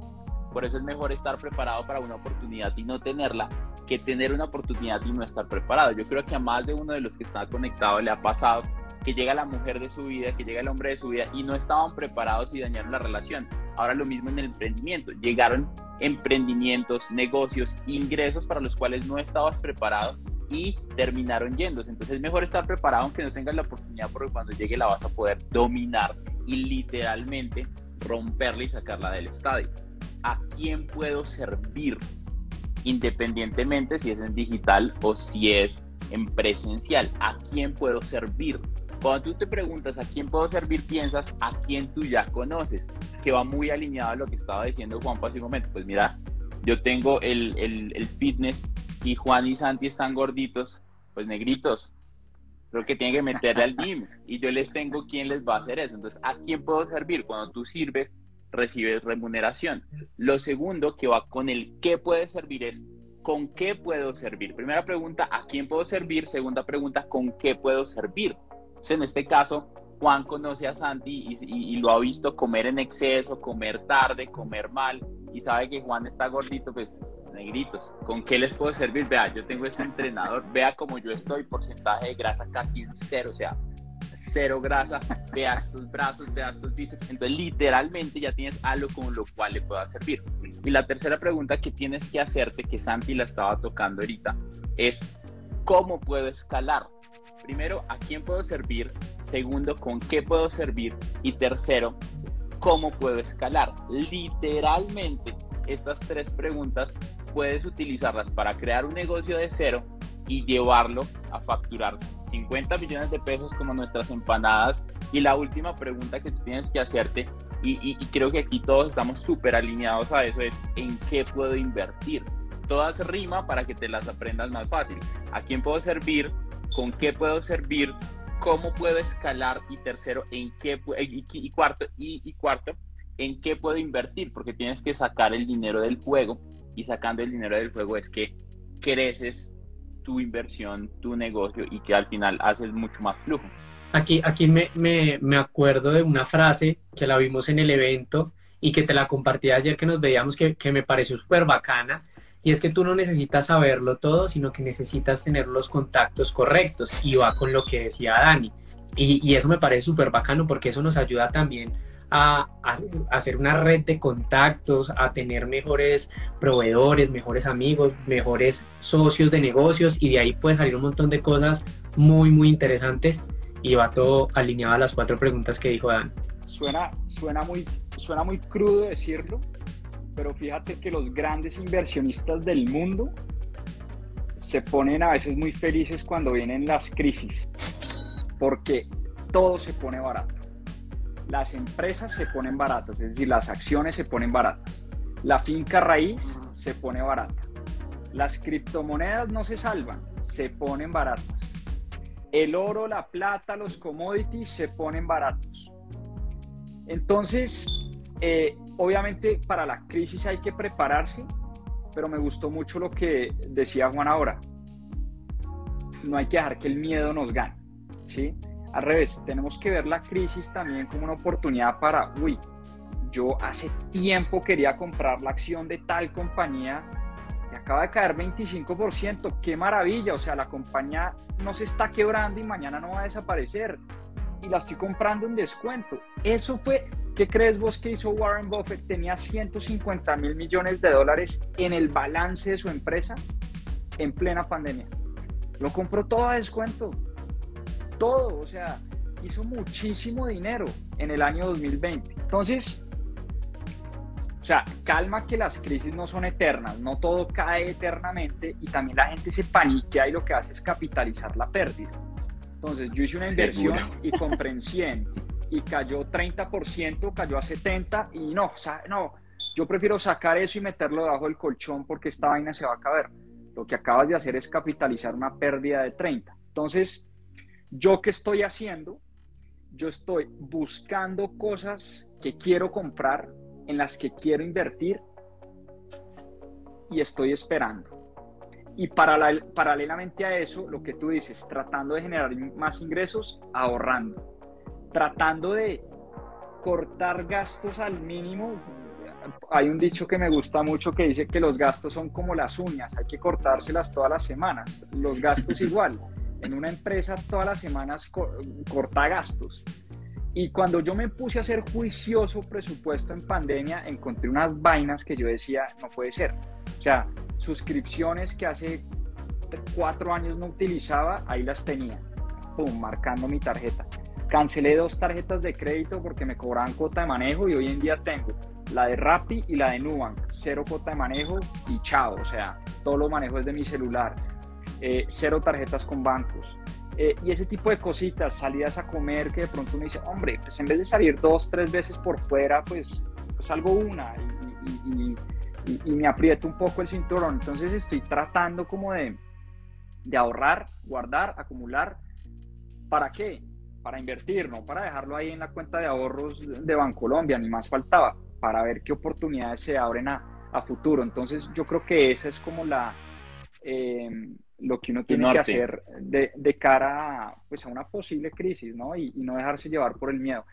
Por eso es mejor estar preparado para una oportunidad y no tenerla que tener una oportunidad y no estar preparado. Yo creo que a más de uno de los que está conectado le ha pasado que llega la mujer de su vida, que llega el hombre de su vida y no estaban preparados y dañaron la relación. Ahora lo mismo en el emprendimiento. Llegaron emprendimientos, negocios, ingresos para los cuales no estabas preparado y terminaron yéndose. Entonces es mejor estar preparado aunque no tengas la oportunidad porque cuando llegue la vas a poder dominar y literalmente romperla y sacarla del estadio a quién puedo servir, independientemente si es en digital o si es en presencial, a quién puedo servir. Cuando tú te preguntas a quién puedo servir, piensas a quién tú ya conoces, que va muy alineado a lo que estaba diciendo Juan hace un momento. Pues mira, yo tengo el, el, el fitness y Juan y Santi están gorditos, pues negritos, creo que tienen que meterle al gym y yo les tengo quién les va a hacer eso. Entonces, ¿a quién puedo servir? Cuando tú sirves, recibes remuneración. Lo segundo que va con el qué puede servir es con qué puedo servir. Primera pregunta, ¿a quién puedo servir? Segunda pregunta, ¿con qué puedo servir? en este caso, Juan conoce a Santi y, lo ha visto comer en exceso, comer tarde, comer mal y sabe que Juan está gordito, pues negritos. ¿Con qué les puedo servir? Vea, yo tengo este entrenador, vea como yo estoy, porcentaje de grasa casi en cero, o sea, cero grasa, vea estos brazos, vea estos bíceps. Entonces, literalmente ya tienes algo con lo cual le pueda servir. Y la tercera pregunta que tienes que hacerte, que Santi la estaba tocando ahorita, es ¿cómo puedo escalar? Primero, ¿a quién puedo servir? Segundo, ¿con qué puedo servir? Y tercero, ¿cómo puedo escalar? Literalmente, estas tres preguntas puedes utilizarlas para crear un negocio de cero y llevarlo a facturar 50 millones de pesos como nuestras empanadas. Y la última pregunta que tú tienes que hacerte, y, creo que aquí todos estamos súper alineados a eso, es ¿en qué puedo invertir? Todas rima para que te las aprendas más fácil. ¿A quién puedo servir? ¿Con qué puedo servir? ¿Cómo puedo escalar? Y tercero, ¿en qué? Y, cuarto, y, y cuarto, ¿en qué puedo invertir? Porque tienes que sacar el dinero del juego y sacando el dinero del juego es que creces tu inversión, tu negocio y que al final haces mucho más flujo. Aquí, aquí me, me, me acuerdo de una frase que la vimos en el evento y que te la compartí ayer que nos veíamos que, que me pareció súper bacana y es que tú no necesitas saberlo todo, sino que necesitas tener los contactos correctos y va con lo que decía Dani. Y, y eso me parece súper bacano porque eso nos ayuda también a, hacer una red de contactos, a tener mejores proveedores, mejores amigos, mejores socios de negocios y de ahí puede salir un montón de cosas muy, muy interesantes y va todo alineado a las cuatro preguntas que dijo Dan. Suena, suena, muy, suena muy crudo decirlo, pero fíjate que los grandes inversionistas del mundo se ponen a veces muy felices cuando vienen las crisis, porque todo se pone barato las empresas se ponen baratas, es decir, las acciones se ponen baratas. La finca raíz se pone barata. Las criptomonedas no se salvan, se ponen baratas. El oro, la plata, los commodities se ponen baratos. Entonces, eh, obviamente para la crisis hay que prepararse, pero me gustó mucho lo que decía Juan ahora. No hay que dejar que el miedo nos gane, ¿sí? Al revés, tenemos que ver la crisis también como una oportunidad para, uy, yo hace tiempo quería comprar la acción de tal compañía y acaba de caer 25%, qué maravilla, o sea, la compañía no se está quebrando y mañana no va a desaparecer y la estoy comprando en descuento. Eso fue, ¿qué crees vos que hizo Warren Buffett? Tenía 150 mil millones de dólares en el balance de su empresa en plena pandemia. Lo compró todo a descuento todo, o sea, hizo muchísimo dinero en el año 2020. Entonces, o sea, calma que las crisis no son eternas, no todo cae eternamente y también la gente se paniquea y lo que hace es capitalizar la pérdida. Entonces, yo hice una inversión y compré en 100 y cayó 30%, cayó a 70 y no, o sea, no, yo prefiero sacar eso y meterlo debajo del colchón porque esta vaina se va a caer. Lo que acabas de hacer es capitalizar una pérdida de 30. Entonces, ¿yo qué estoy haciendo? Yo estoy buscando cosas que quiero comprar, en las que quiero invertir y estoy esperando. Y paralelamente a eso, lo que tú dices, tratando de generar más ingresos, ahorrando, tratando de cortar gastos al mínimo, hay un dicho que me gusta mucho que dice que los gastos son como las uñas, hay que cortárselas todas las semanas. Los gastos igual. En una empresa todas las semanas corta gastos. Y cuando yo me puse a hacer juicioso presupuesto en pandemia, encontré unas vainas que yo decía, no puede ser. O sea, suscripciones que hace cuatro años no utilizaba, ahí las tenía. Pum, marcando mi tarjeta. Cancelé dos tarjetas de crédito porque me cobraban cuota de manejo y hoy en día tengo la de Rappi y la de Nubank, cero cuota de manejo y chao, o sea, todo lo manejo desde mi celular, eh, cero tarjetas con bancos. Eh, y ese tipo de cositas, salidas a comer que de pronto uno dice, hombre, pues en vez de salir dos, tres veces por fuera, pues, pues salgo una y, y, me aprieto un poco el cinturón. Entonces estoy tratando como de, de ahorrar, guardar, acumular. ¿Para qué? Para invertir, no para dejarlo ahí en la cuenta de ahorros de Bancolombia, ni más faltaba para ver qué oportunidades se abren a, futuro. Entonces yo creo que esa es como la... Eh, lo que uno tiene que hacer de, cara a, pues, a una posible crisis, ¿no? Y, no dejarse llevar por el miedo.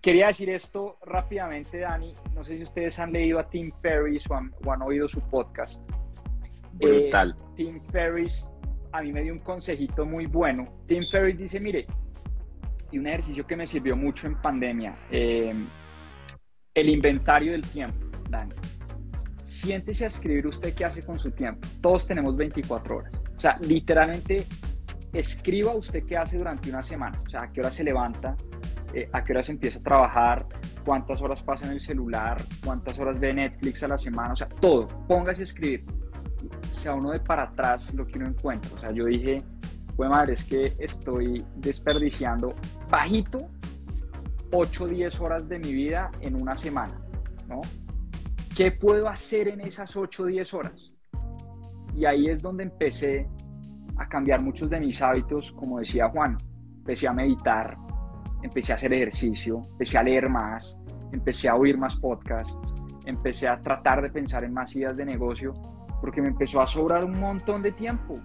Quería decir esto rápidamente, Dani. No sé si ustedes han leído a Tim Ferriss o han, oído su podcast. Brutal. Eh, Tim Ferriss a mí me dio un consejito muy bueno. Tim Ferriss dice, mire, y un ejercicio que me sirvió mucho en pandemia. Eh, el inventario del tiempo, Dani. Siéntese a escribir usted qué hace con su tiempo. Todos tenemos 24 horas. O sea, literalmente escriba usted qué hace durante una semana. O sea, a qué hora se levanta, eh, a qué hora se empieza a trabajar, cuántas horas pasa en el celular, cuántas horas ve Netflix a la semana. O sea, todo. Póngase a escribir. Sea, uno de para atrás lo que uno encuentra. O sea, yo dije, pues madre, es que estoy desperdiciando bajito 8 o 10 horas de mi vida en una semana, ¿no? ¿Qué puedo hacer en esas 8 o 10 horas? Y ahí es donde empecé a cambiar muchos de mis hábitos, como decía Juan. Empecé a meditar, empecé a hacer ejercicio, empecé a leer más, empecé a oír más podcasts, empecé a tratar de pensar en más ideas de negocio, porque me empezó a sobrar un montón de tiempo.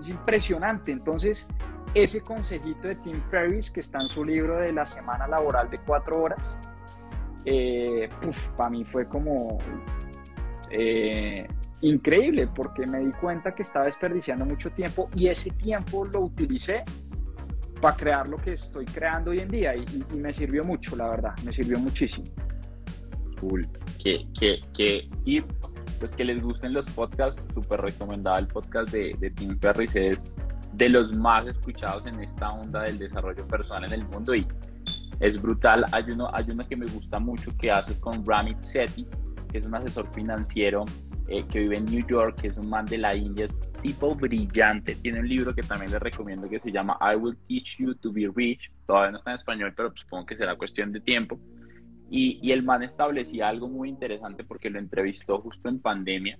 Es impresionante. Entonces, ese consejito de Tim Ferriss que está en su libro de la semana laboral de cuatro horas, eh, para mí fue como eh, increíble porque me di cuenta que estaba desperdiciando mucho tiempo y ese tiempo lo utilicé para crear lo que estoy creando hoy en día y, me sirvió mucho, la verdad, me sirvió muchísimo. Cool. Que, que, que, y pues que les gusten los podcasts, súper recomendado el podcast de, de Tim Ferriss, es de los más escuchados en esta onda del desarrollo personal en el mundo y es brutal. Hay uno, hay uno que me gusta mucho que hace con Ramit Sethi, que es un asesor financiero eh, que vive en New York, que es un man de la India, es tipo brillante. Tiene un libro que también les recomiendo que se llama I Will Teach You to Be Rich. Todavía no está en español, pero supongo que será cuestión de tiempo. Y, y el man establecía algo muy interesante porque lo entrevistó justo en pandemia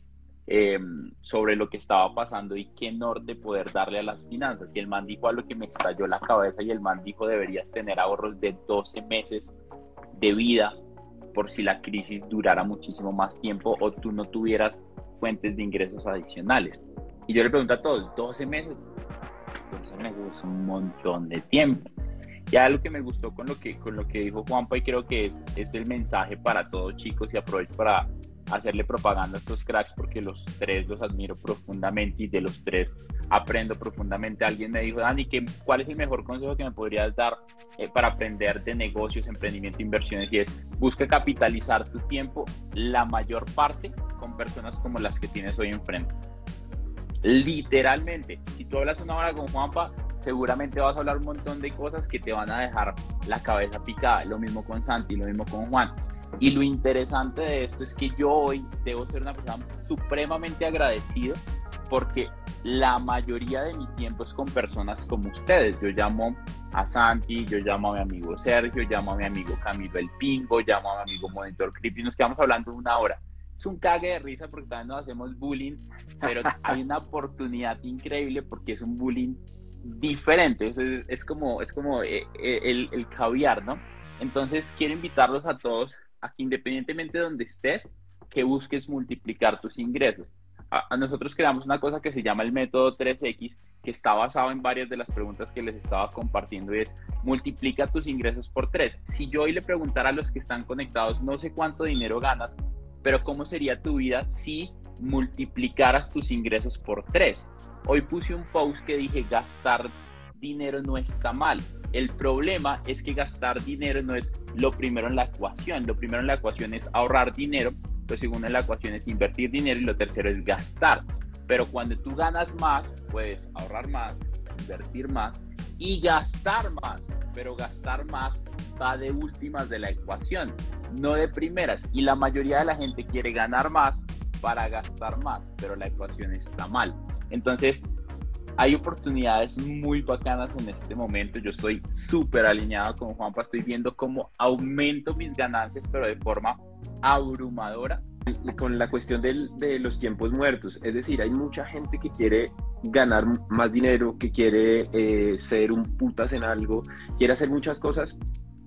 Em, sobre lo que estaba pasando y qué norte poder darle a las finanzas. Y el man dijo a lo que me estalló la cabeza y el man dijo deberías tener ahorros de 12 meses de vida por si la crisis durara muchísimo más tiempo o tú no tuvieras fuentes de ingresos adicionales. Y yo le pregunto a todos, 12 meses, 12 meses es un montón de tiempo. Y algo que me gustó con lo que, con lo que dijo Juanpa y creo que es, es el mensaje para todos chicos y aprovecho para hacerle propaganda a estos cracks porque los tres los admiro profundamente y de los tres aprendo profundamente. Alguien me dijo, Dani, ¿qué, ¿cuál es el mejor consejo que me podrías dar eh, para aprender de negocios, emprendimiento, inversiones? Y es, busca capitalizar tu tiempo la mayor parte con personas como las que tienes hoy enfrente. Literalmente, si tú hablas una hora con Juanpa, seguramente vas a hablar un montón de cosas que te van a dejar la cabeza picada. Lo mismo con Santi, lo mismo con Juan. Y lo interesante de esto es que yo hoy debo ser una persona supremamente agradecido porque la mayoría de mi tiempo es con personas como ustedes. Yo llamo a Santi, yo llamo a mi amigo Sergio, llamo a mi amigo Camilo El Pingo, llamo a mi amigo Monitor Creepy y nos quedamos hablando una hora. Es un cague de risa porque también nos hacemos bullying, pero hay una oportunidad increíble porque es un bullying diferente. Es, es como, es como eh, eh, el, el caviar, ¿no? Entonces quiero invitarlos a todos a independientemente de donde estés, que busques multiplicar tus ingresos a, nosotros creamos una cosa que se llama el método 3X, que está basado en varias de las preguntas que les estaba compartiendo y es multiplica tus ingresos por 3. Si yo hoy le preguntara a los que están conectados, no sé cuánto dinero ganas, pero cómo sería tu vida si multiplicaras tus ingresos por 3. Hoy puse un post que dije gastar dinero no está mal. El problema es que gastar dinero no es lo primero en la ecuación. Lo primero en la ecuación es ahorrar dinero lo segundo en la ecuación es invertir dinero y lo tercero es gastar. Pero cuando tú ganas más, puedes ahorrar más, invertir más y gastar más. Pero gastar más va de últimas de la ecuación, no de primeras. Y la mayoría de la gente quiere ganar más para gastar más, pero la ecuación está mal. Entonces, hay oportunidades muy bacanas en este momento. Yo estoy súper alineado con Juanpa. Estoy viendo cómo aumento mis ganancias, pero de forma abrumadora. Con la cuestión de los tiempos muertos. Es decir, hay mucha gente que quiere ganar más dinero, que quiere eh, ser un putas en algo, quiere hacer muchas cosas,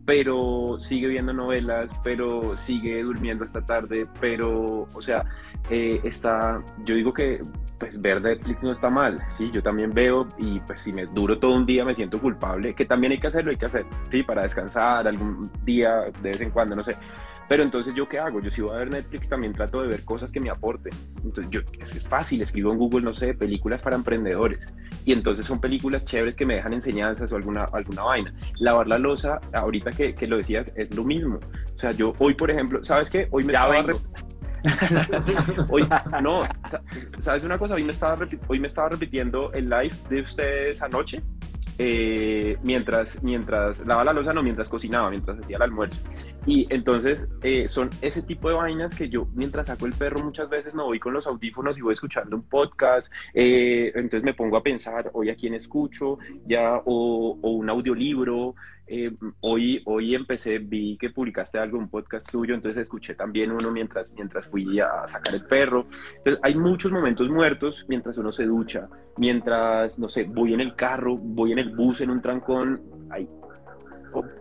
pero sigue viendo novelas, pero sigue durmiendo hasta tarde, pero, o sea, eh, está, yo digo que pues ver Netflix no está mal, sí, yo también veo y pues si me duro todo un día me siento culpable, que también hay que hacerlo, hay que hacer, sí, para descansar algún día de vez en cuando, no sé. Pero entonces, ¿yo qué hago? Yo si voy a ver Netflix también trato de ver cosas que me aporten. Entonces, yo, es, fácil, escribo en Google, no sé, películas para emprendedores. Y entonces son películas chéveres que me dejan enseñanzas o alguna, alguna vaina. Lavar la losa, ahorita que, que lo decías, es lo mismo. O sea, yo hoy, por ejemplo, ¿sabes qué? Hoy me estaba hoy, no, ¿sabes una cosa? Hoy me, estaba hoy me estaba repitiendo el live de ustedes anoche. Eh, mientras, mientras lavaba la losa, no, mientras cocinaba, mientras hacía el almuerzo. Y entonces eh, son ese tipo de vainas que yo, mientras saco el perro, muchas veces me voy con los audífonos y voy escuchando un podcast. Eh, entonces me pongo a pensar, hoy a quién escucho, ya, o, o un audiolibro, eh, hoy, hoy empecé, vi que publicaste algo, un podcast tuyo, entonces escuché también uno mientras, mientras fui a sacar el perro. Entonces, hay muchos momentos muertos mientras uno se ducha, mientras, no sé, voy en el carro, voy en el bus, en un trancón, hay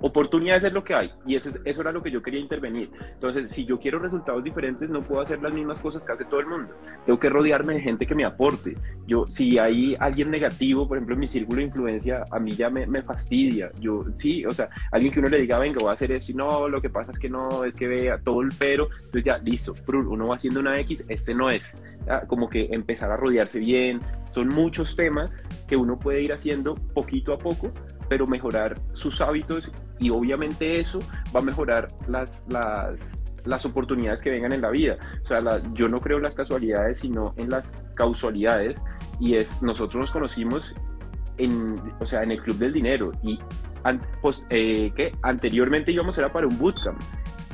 oportunidades es lo que hay y eso, eso era lo que yo quería intervenir. Entonces, si yo quiero resultados diferentes, no puedo hacer las mismas cosas que hace todo el mundo. Tengo que rodearme de gente que me aporte. Yo, si hay alguien negativo, por ejemplo, en mi círculo de influencia, a mí ya me, me fastidia. Yo, sí, o sea, alguien que uno le diga, venga, voy a hacer esto y no, lo que pasa es que no, es que vea todo el pero. Entonces ya, listo, uno va haciendo una X, este no es. Como que empezar a rodearse bien. Son muchos temas que uno puede ir haciendo poquito a poco pero mejorar sus hábitos y obviamente eso va a mejorar las, las, las oportunidades que vengan en la vida. O sea, yo no creo en las casualidades, sino en las causalidades y es, nosotros nos conocimos en, o sea, en el Club del Dinero y pues, eh, que anteriormente íbamos era para un bootcamp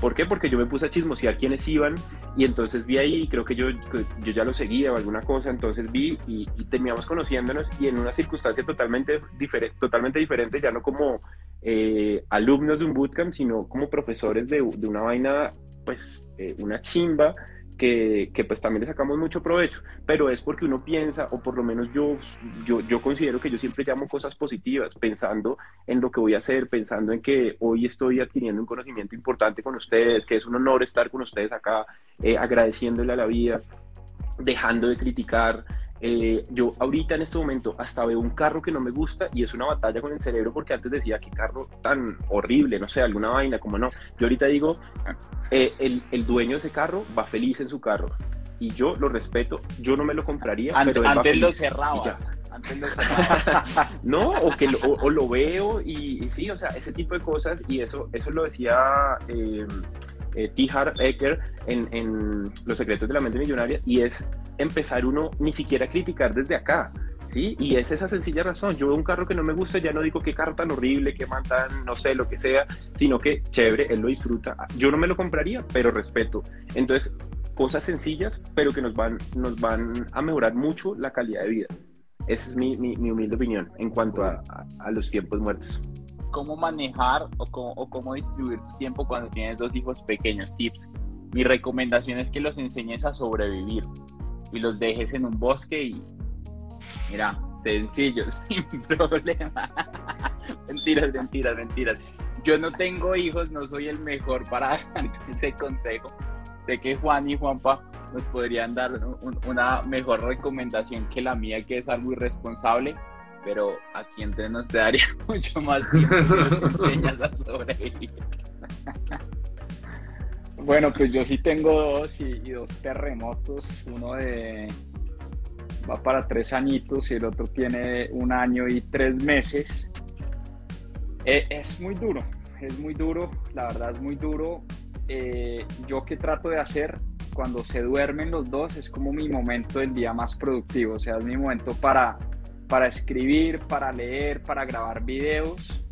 ¿Por qué? Porque yo me puse a chismosear quiénes iban y entonces vi ahí, creo que yo, yo ya lo seguía o alguna cosa, entonces vi y, terminamos conociéndonos y en una circunstancia totalmente, diferente, totalmente diferente, ya no como eh, alumnos de un bootcamp, sino como profesores de, de una vaina, pues eh, una chimba que, pues también le sacamos mucho provecho, pero es porque uno piensa, o por lo menos yo, yo, yo considero que yo siempre llamo cosas positivas, pensando en lo que voy a hacer, pensando en que hoy estoy adquiriendo un conocimiento importante con ustedes, que es un honor estar con ustedes acá, eh, agradeciéndole a la vida, dejando de criticar, eh, yo ahorita en este momento hasta veo un carro que no me gusta y es una batalla con el cerebro porque antes decía qué carro tan horrible, no sé, alguna vaina, como no. Yo ahorita digo, eh, el, el, dueño de ese carro va feliz en su carro y yo lo respeto, yo no me lo compraría. pero antes lo cerraba. Antes lo no, o que lo, o, lo veo y, sí, o sea, ese tipo de cosas y eso, eso lo decía... Eh, eh, T. Eker en, en, Los secretos de la mente millonaria y es empezar uno ni siquiera a criticar desde acá, Sí, y es esa sencilla razón. Yo veo un carro que no me gusta, ya no digo qué carro tan horrible, qué man tan, no sé, lo que sea, sino que chévere, él lo disfruta. Yo no me lo compraría, pero respeto. Entonces, cosas sencillas, pero que nos van, nos van a mejorar mucho la calidad de vida. Esa es mi, mi, humilde opinión en cuanto a, a, los tiempos muertos. ¿Cómo manejar o cómo, o cómo distribuir tu tiempo cuando tienes dos hijos pequeños? Tips. Mi recomendación es que los enseñes a sobrevivir y los dejes en un bosque y Mira, sencillo, sin problema. mentiras, mentiras, mentiras. Yo no tengo hijos, no soy el mejor para dar ese consejo. Sé que Juan y Juanpa nos podrían dar una mejor recomendación que la mía, que es algo irresponsable, pero aquí entre nos te daría mucho más tiempo si nos enseñas a sobrevivir. Bueno, pues yo sí tengo dos y dos terremotos, uno de va para tres añitos y el otro tiene un año y tres meses. Eh, es muy duro, es muy duro, la verdad es muy duro. Eh, yo que trato de hacer cuando se duermen los dos es como mi momento del día más productivo, o sea, es mi momento para, para escribir, para leer, para grabar videos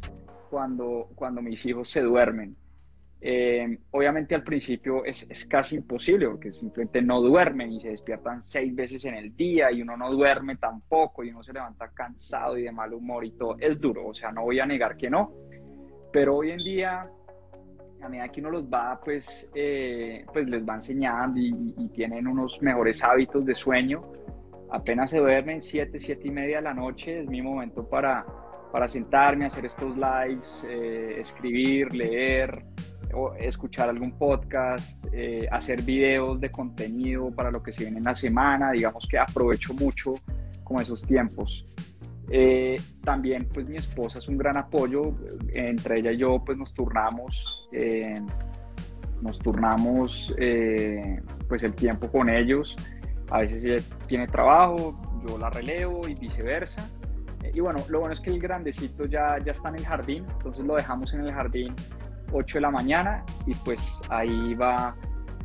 cuando, cuando mis hijos se duermen. Eh, obviamente al principio es, es, casi imposible porque simplemente no duermen y se despiertan seis veces en el día y uno no duerme tampoco y uno se levanta cansado y de mal humor y todo. Es duro, o sea, no voy a negar que no, pero hoy en día, a medida que uno los va, pues, eh, pues les va enseñando y, tienen unos mejores hábitos de sueño. Apenas se duermen siete, siete y media de la noche, es mi momento para, para sentarme, hacer estos lives, eh, escribir, leer, o escuchar algún podcast, eh, hacer videos de contenido para lo que se viene en la semana, digamos que aprovecho mucho como esos tiempos. Eh, también pues mi esposa es un gran apoyo, entre ella y yo pues nos turnamos, eh, nos turnamos pues el tiempo con ellos, a veces ella tiene trabajo, yo la relevo y viceversa. Y bueno, lo bueno es que el grandecito ya, ya está en el jardín, entonces lo dejamos en el jardín 8 de la mañana y pues ahí va,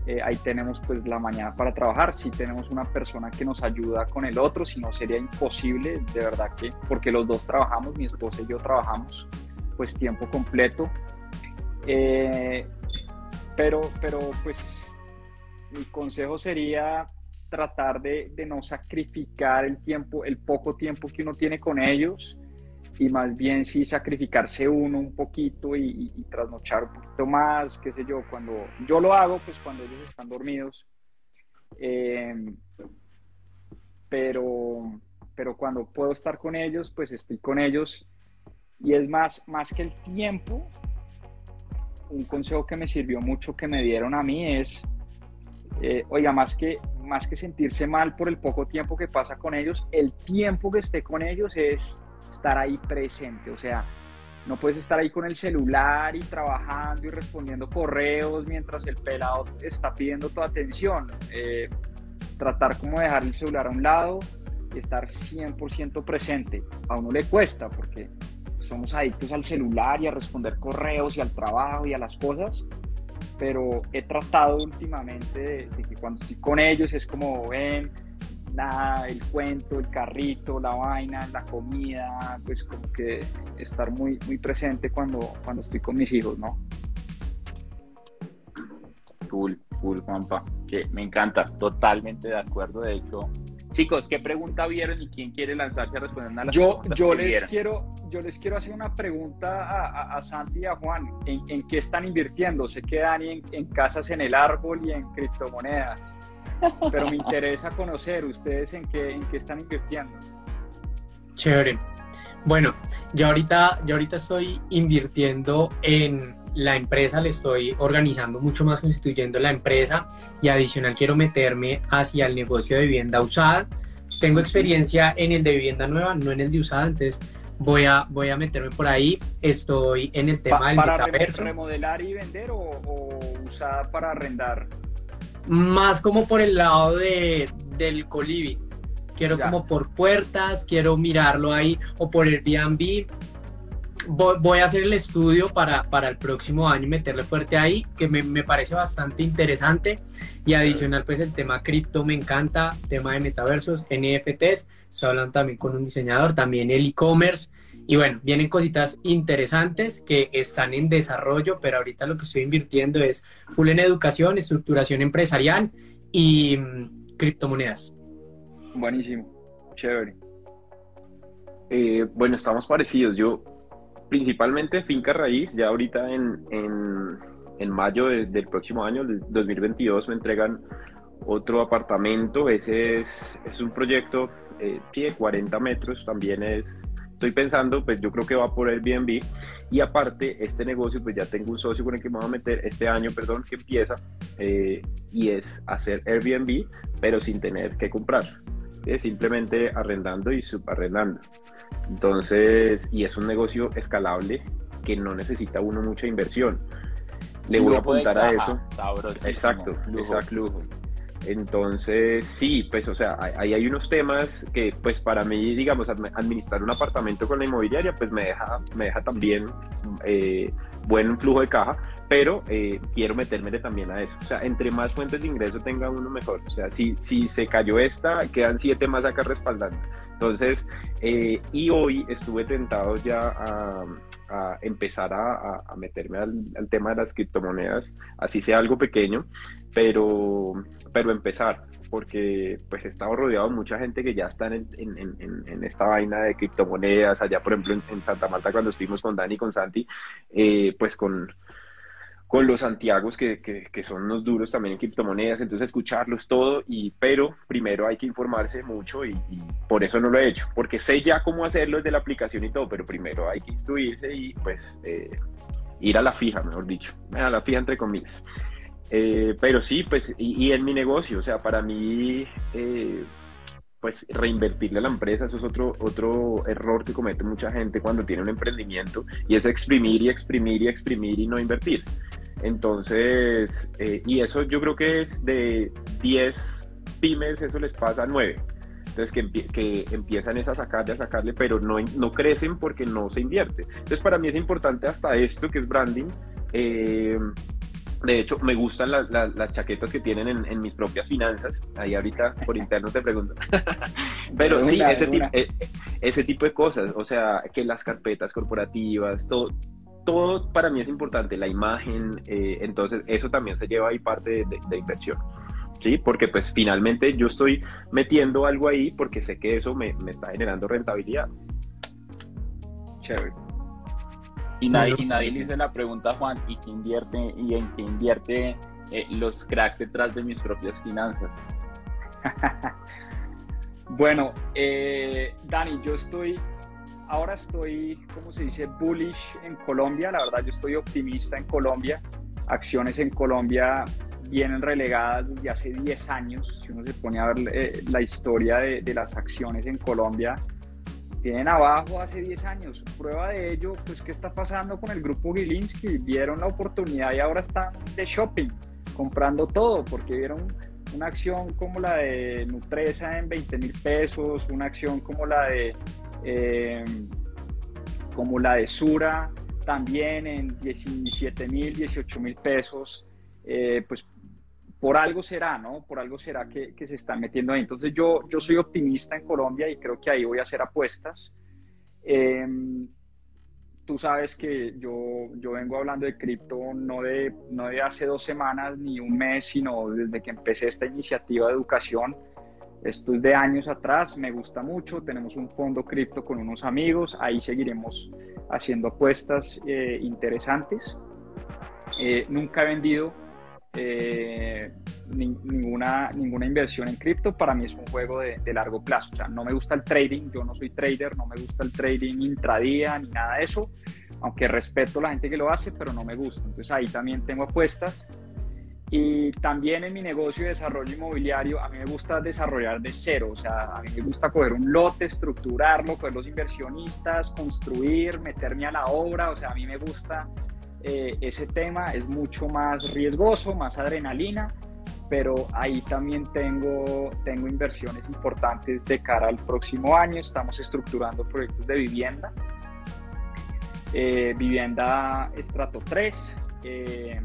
eh, ahí tenemos pues la mañana para trabajar. Si tenemos una persona que nos ayuda con el otro, si no sería imposible, de verdad que, porque los dos trabajamos, mi esposa y yo trabajamos pues tiempo completo. Eh, pero, pero pues mi consejo sería tratar de, de, no sacrificar el tiempo, el poco tiempo que uno tiene con ellos y más bien sí sacrificarse uno un poquito y, trasnochar un poquito más, qué sé yo, cuando yo lo hago, pues cuando ellos están dormidos, em, pero, pero cuando puedo estar con ellos, pues estoy con ellos. Y es más, más que el tiempo, un consejo que me sirvió mucho que me dieron a mí es, eh, oiga, más que, más que sentirse mal por el poco tiempo que pasa con ellos, el tiempo que esté con ellos es estar ahí presente, o sea, no puedes estar ahí con el celular y trabajando y respondiendo correos mientras el pelado está pidiendo tu atención. Eh, tratar como dejar el celular a un lado y estar 100% presente. A uno le cuesta porque somos adictos al celular y a responder correos y al trabajo y a las cosas, pero he tratado últimamente de, de que cuando estoy con ellos es como, ven, nada, el cuento, el carrito, la vaina, la comida, pues como que estar muy, muy presente cuando, cuando estoy con mis hijos, ¿no? Cool, cool, Juanpa, que me encanta, totalmente de acuerdo, de hecho. Chicos, ¿qué pregunta vieron y quién quiere lanzarse a responder a las yo, yo les quiero Yo les quiero hacer una pregunta a, a, Santi y a Juan. ¿En, qué están invirtiendo? Se quedan en, en casas en el árbol y en criptomonedas pero me interesa conocer ustedes en qué, en qué están invirtiendo. Chévere. Bueno, yo ahorita, yo ahorita estoy invirtiendo en la empresa, le estoy organizando mucho más constituyendo la empresa y adicional quiero meterme hacia el negocio de vivienda usada. Tengo experiencia en el de vivienda nueva, no en el de usada, entonces voy a, voy a meterme por ahí. Estoy en el tema del ¿Para remodelar y vender o, o usada para arrendar? Más como por el lado de, del Colibi. Quiero como por puertas, quiero mirarlo ahí, o por el Airbnb. voy, a hacer el estudio para, para, el próximo año y meterle fuerte ahí, que me, me, parece bastante interesante. Y adicional, pues el tema cripto me encanta, tema de metaversos, NFTs, se hablan también con un diseñador, también el e-commerce. Y bueno, vienen cositas interesantes que están en desarrollo, pero ahorita lo que estoy invirtiendo es full en educación, estructuración empresarial y mm, criptomonedas. Buenísimo, chévere. Eh, bueno, estamos parecidos. Yo principalmente finca raíz, ya ahorita en, en, mayo del próximo año, del 2022, me entregan otro apartamento. Ese es, un proyecto eh, de 40 metros, también es, estoy pensando, pues yo creo que va por Airbnb. Y aparte, este negocio, pues ya tengo un socio con el que me voy a meter este año, perdón, que empieza, eh, y es hacer Airbnb, pero sin tener que comprar. Es simplemente arrendando y subarrendando. Entonces, y es un negocio escalable que no necesita uno mucha inversión. Le voy a apuntar a eso. Exacto, exacto. Entonces, sí, pues, o sea, ahí hay unos temas que, pues, para mí, digamos, administrar un apartamento con la inmobiliaria, pues, me deja, me deja también eh, buen flujo de caja, pero eh, quiero meterme también a eso. O sea, entre más fuentes de ingreso tenga uno mejor. O sea, si, si se cayó esta, quedan siete más acá respaldando. Entonces, eh, y hoy estuve tentado ya a, empezar a, meterme al, tema de las criptomonedas, así sea algo pequeño, pero, pero empezar, porque pues he estado rodeado de mucha gente que ya está en, en, esta vaina de criptomonedas, allá por ejemplo en, Santa Marta cuando estuvimos con Dani y con Santi, eh, pues con, con los Santiagos que, que, son unos duros también en criptomonedas, entonces escucharlos todo, y, pero primero hay que informarse mucho y, por eso no lo he hecho, porque sé ya cómo hacerlo desde la aplicación y todo, pero primero hay que instruirse y pues eh, ir a la fija, mejor dicho, a la fija entre comillas. Eh, pero sí, pues, y, en mi negocio, o sea, para mí, eh, pues reinvertirle a la empresa, eso es otro, otro error que comete mucha gente cuando tiene un emprendimiento, y es exprimir y exprimir y exprimir y no invertir. Entonces, eh, y eso yo creo que es de 10 pymes, eso les pasa a 9. Entonces, que, que empiezan a sacarle, a sacarle, pero no, no crecen porque no se invierte. Entonces, para mí es importante hasta esto, que es branding. Eh, de hecho, me gustan las chaquetas que tienen en, mis propias finanzas. Ahí ahorita por interno te pregunto. Pero sí, ese, tipo, eh, ese tipo de cosas. O sea, que las carpetas corporativas, todo, todo para mí es importante, la imagen, eh, entonces eso también se lleva ahí parte de, inversión. ¿Sí? Porque pues finalmente yo estoy metiendo algo ahí porque sé que eso me, está generando rentabilidad. Chévere. Y nadie, y nadie le hizo la pregunta, Juan, ¿y qué invierte y en qué invierte eh, los cracks detrás de mis propias finanzas? bueno, eh, Dani, yo estoy ahora estoy, como se dice, bullish en Colombia. La verdad, yo estoy optimista en Colombia. Acciones en Colombia vienen relegadas desde hace 10 años. Si uno se pone a ver eh, la historia de, las acciones en Colombia, vienen abajo hace 10 años. Prueba de ello, pues, ¿qué está pasando con el grupo Gilinski? Vieron la oportunidad y ahora están de shopping, comprando todo, porque vieron una acción como la de Nutresa en 20 mil pesos, una acción como la de eh, como la de Sura, también en 17 mil, 18 mil pesos, eh, pues por algo será, ¿no? Por algo será que, se están metiendo ahí. Entonces yo, yo soy optimista en Colombia y creo que ahí voy a hacer apuestas. Em, tú sabes que yo, yo vengo hablando de cripto no de, no de hace dos semanas ni un mes, sino desde que empecé esta iniciativa de educación esto es de años atrás, me gusta mucho, tenemos un fondo cripto con unos amigos, ahí seguiremos haciendo apuestas eh, interesantes. Eh, nunca he vendido eh, ninguna, ninguna inversión en cripto, para mí es un juego de, largo plazo, o sea, no me gusta el trading, yo no soy trader, no me gusta el trading intradía ni nada de eso, aunque respeto a la gente que lo hace, pero no me gusta, entonces ahí también tengo apuestas y también en mi negocio de desarrollo inmobiliario, a mí me gusta desarrollar de cero, o sea, a mí me gusta coger un lote, estructurarlo, coger los inversionistas, construir, meterme a la obra, o sea, a mí me gusta eh, ese tema, es mucho más riesgoso, más adrenalina, pero ahí también tengo, tengo inversiones importantes de cara al próximo año, estamos estructurando proyectos de vivienda eh, vivienda estrato 3, eh,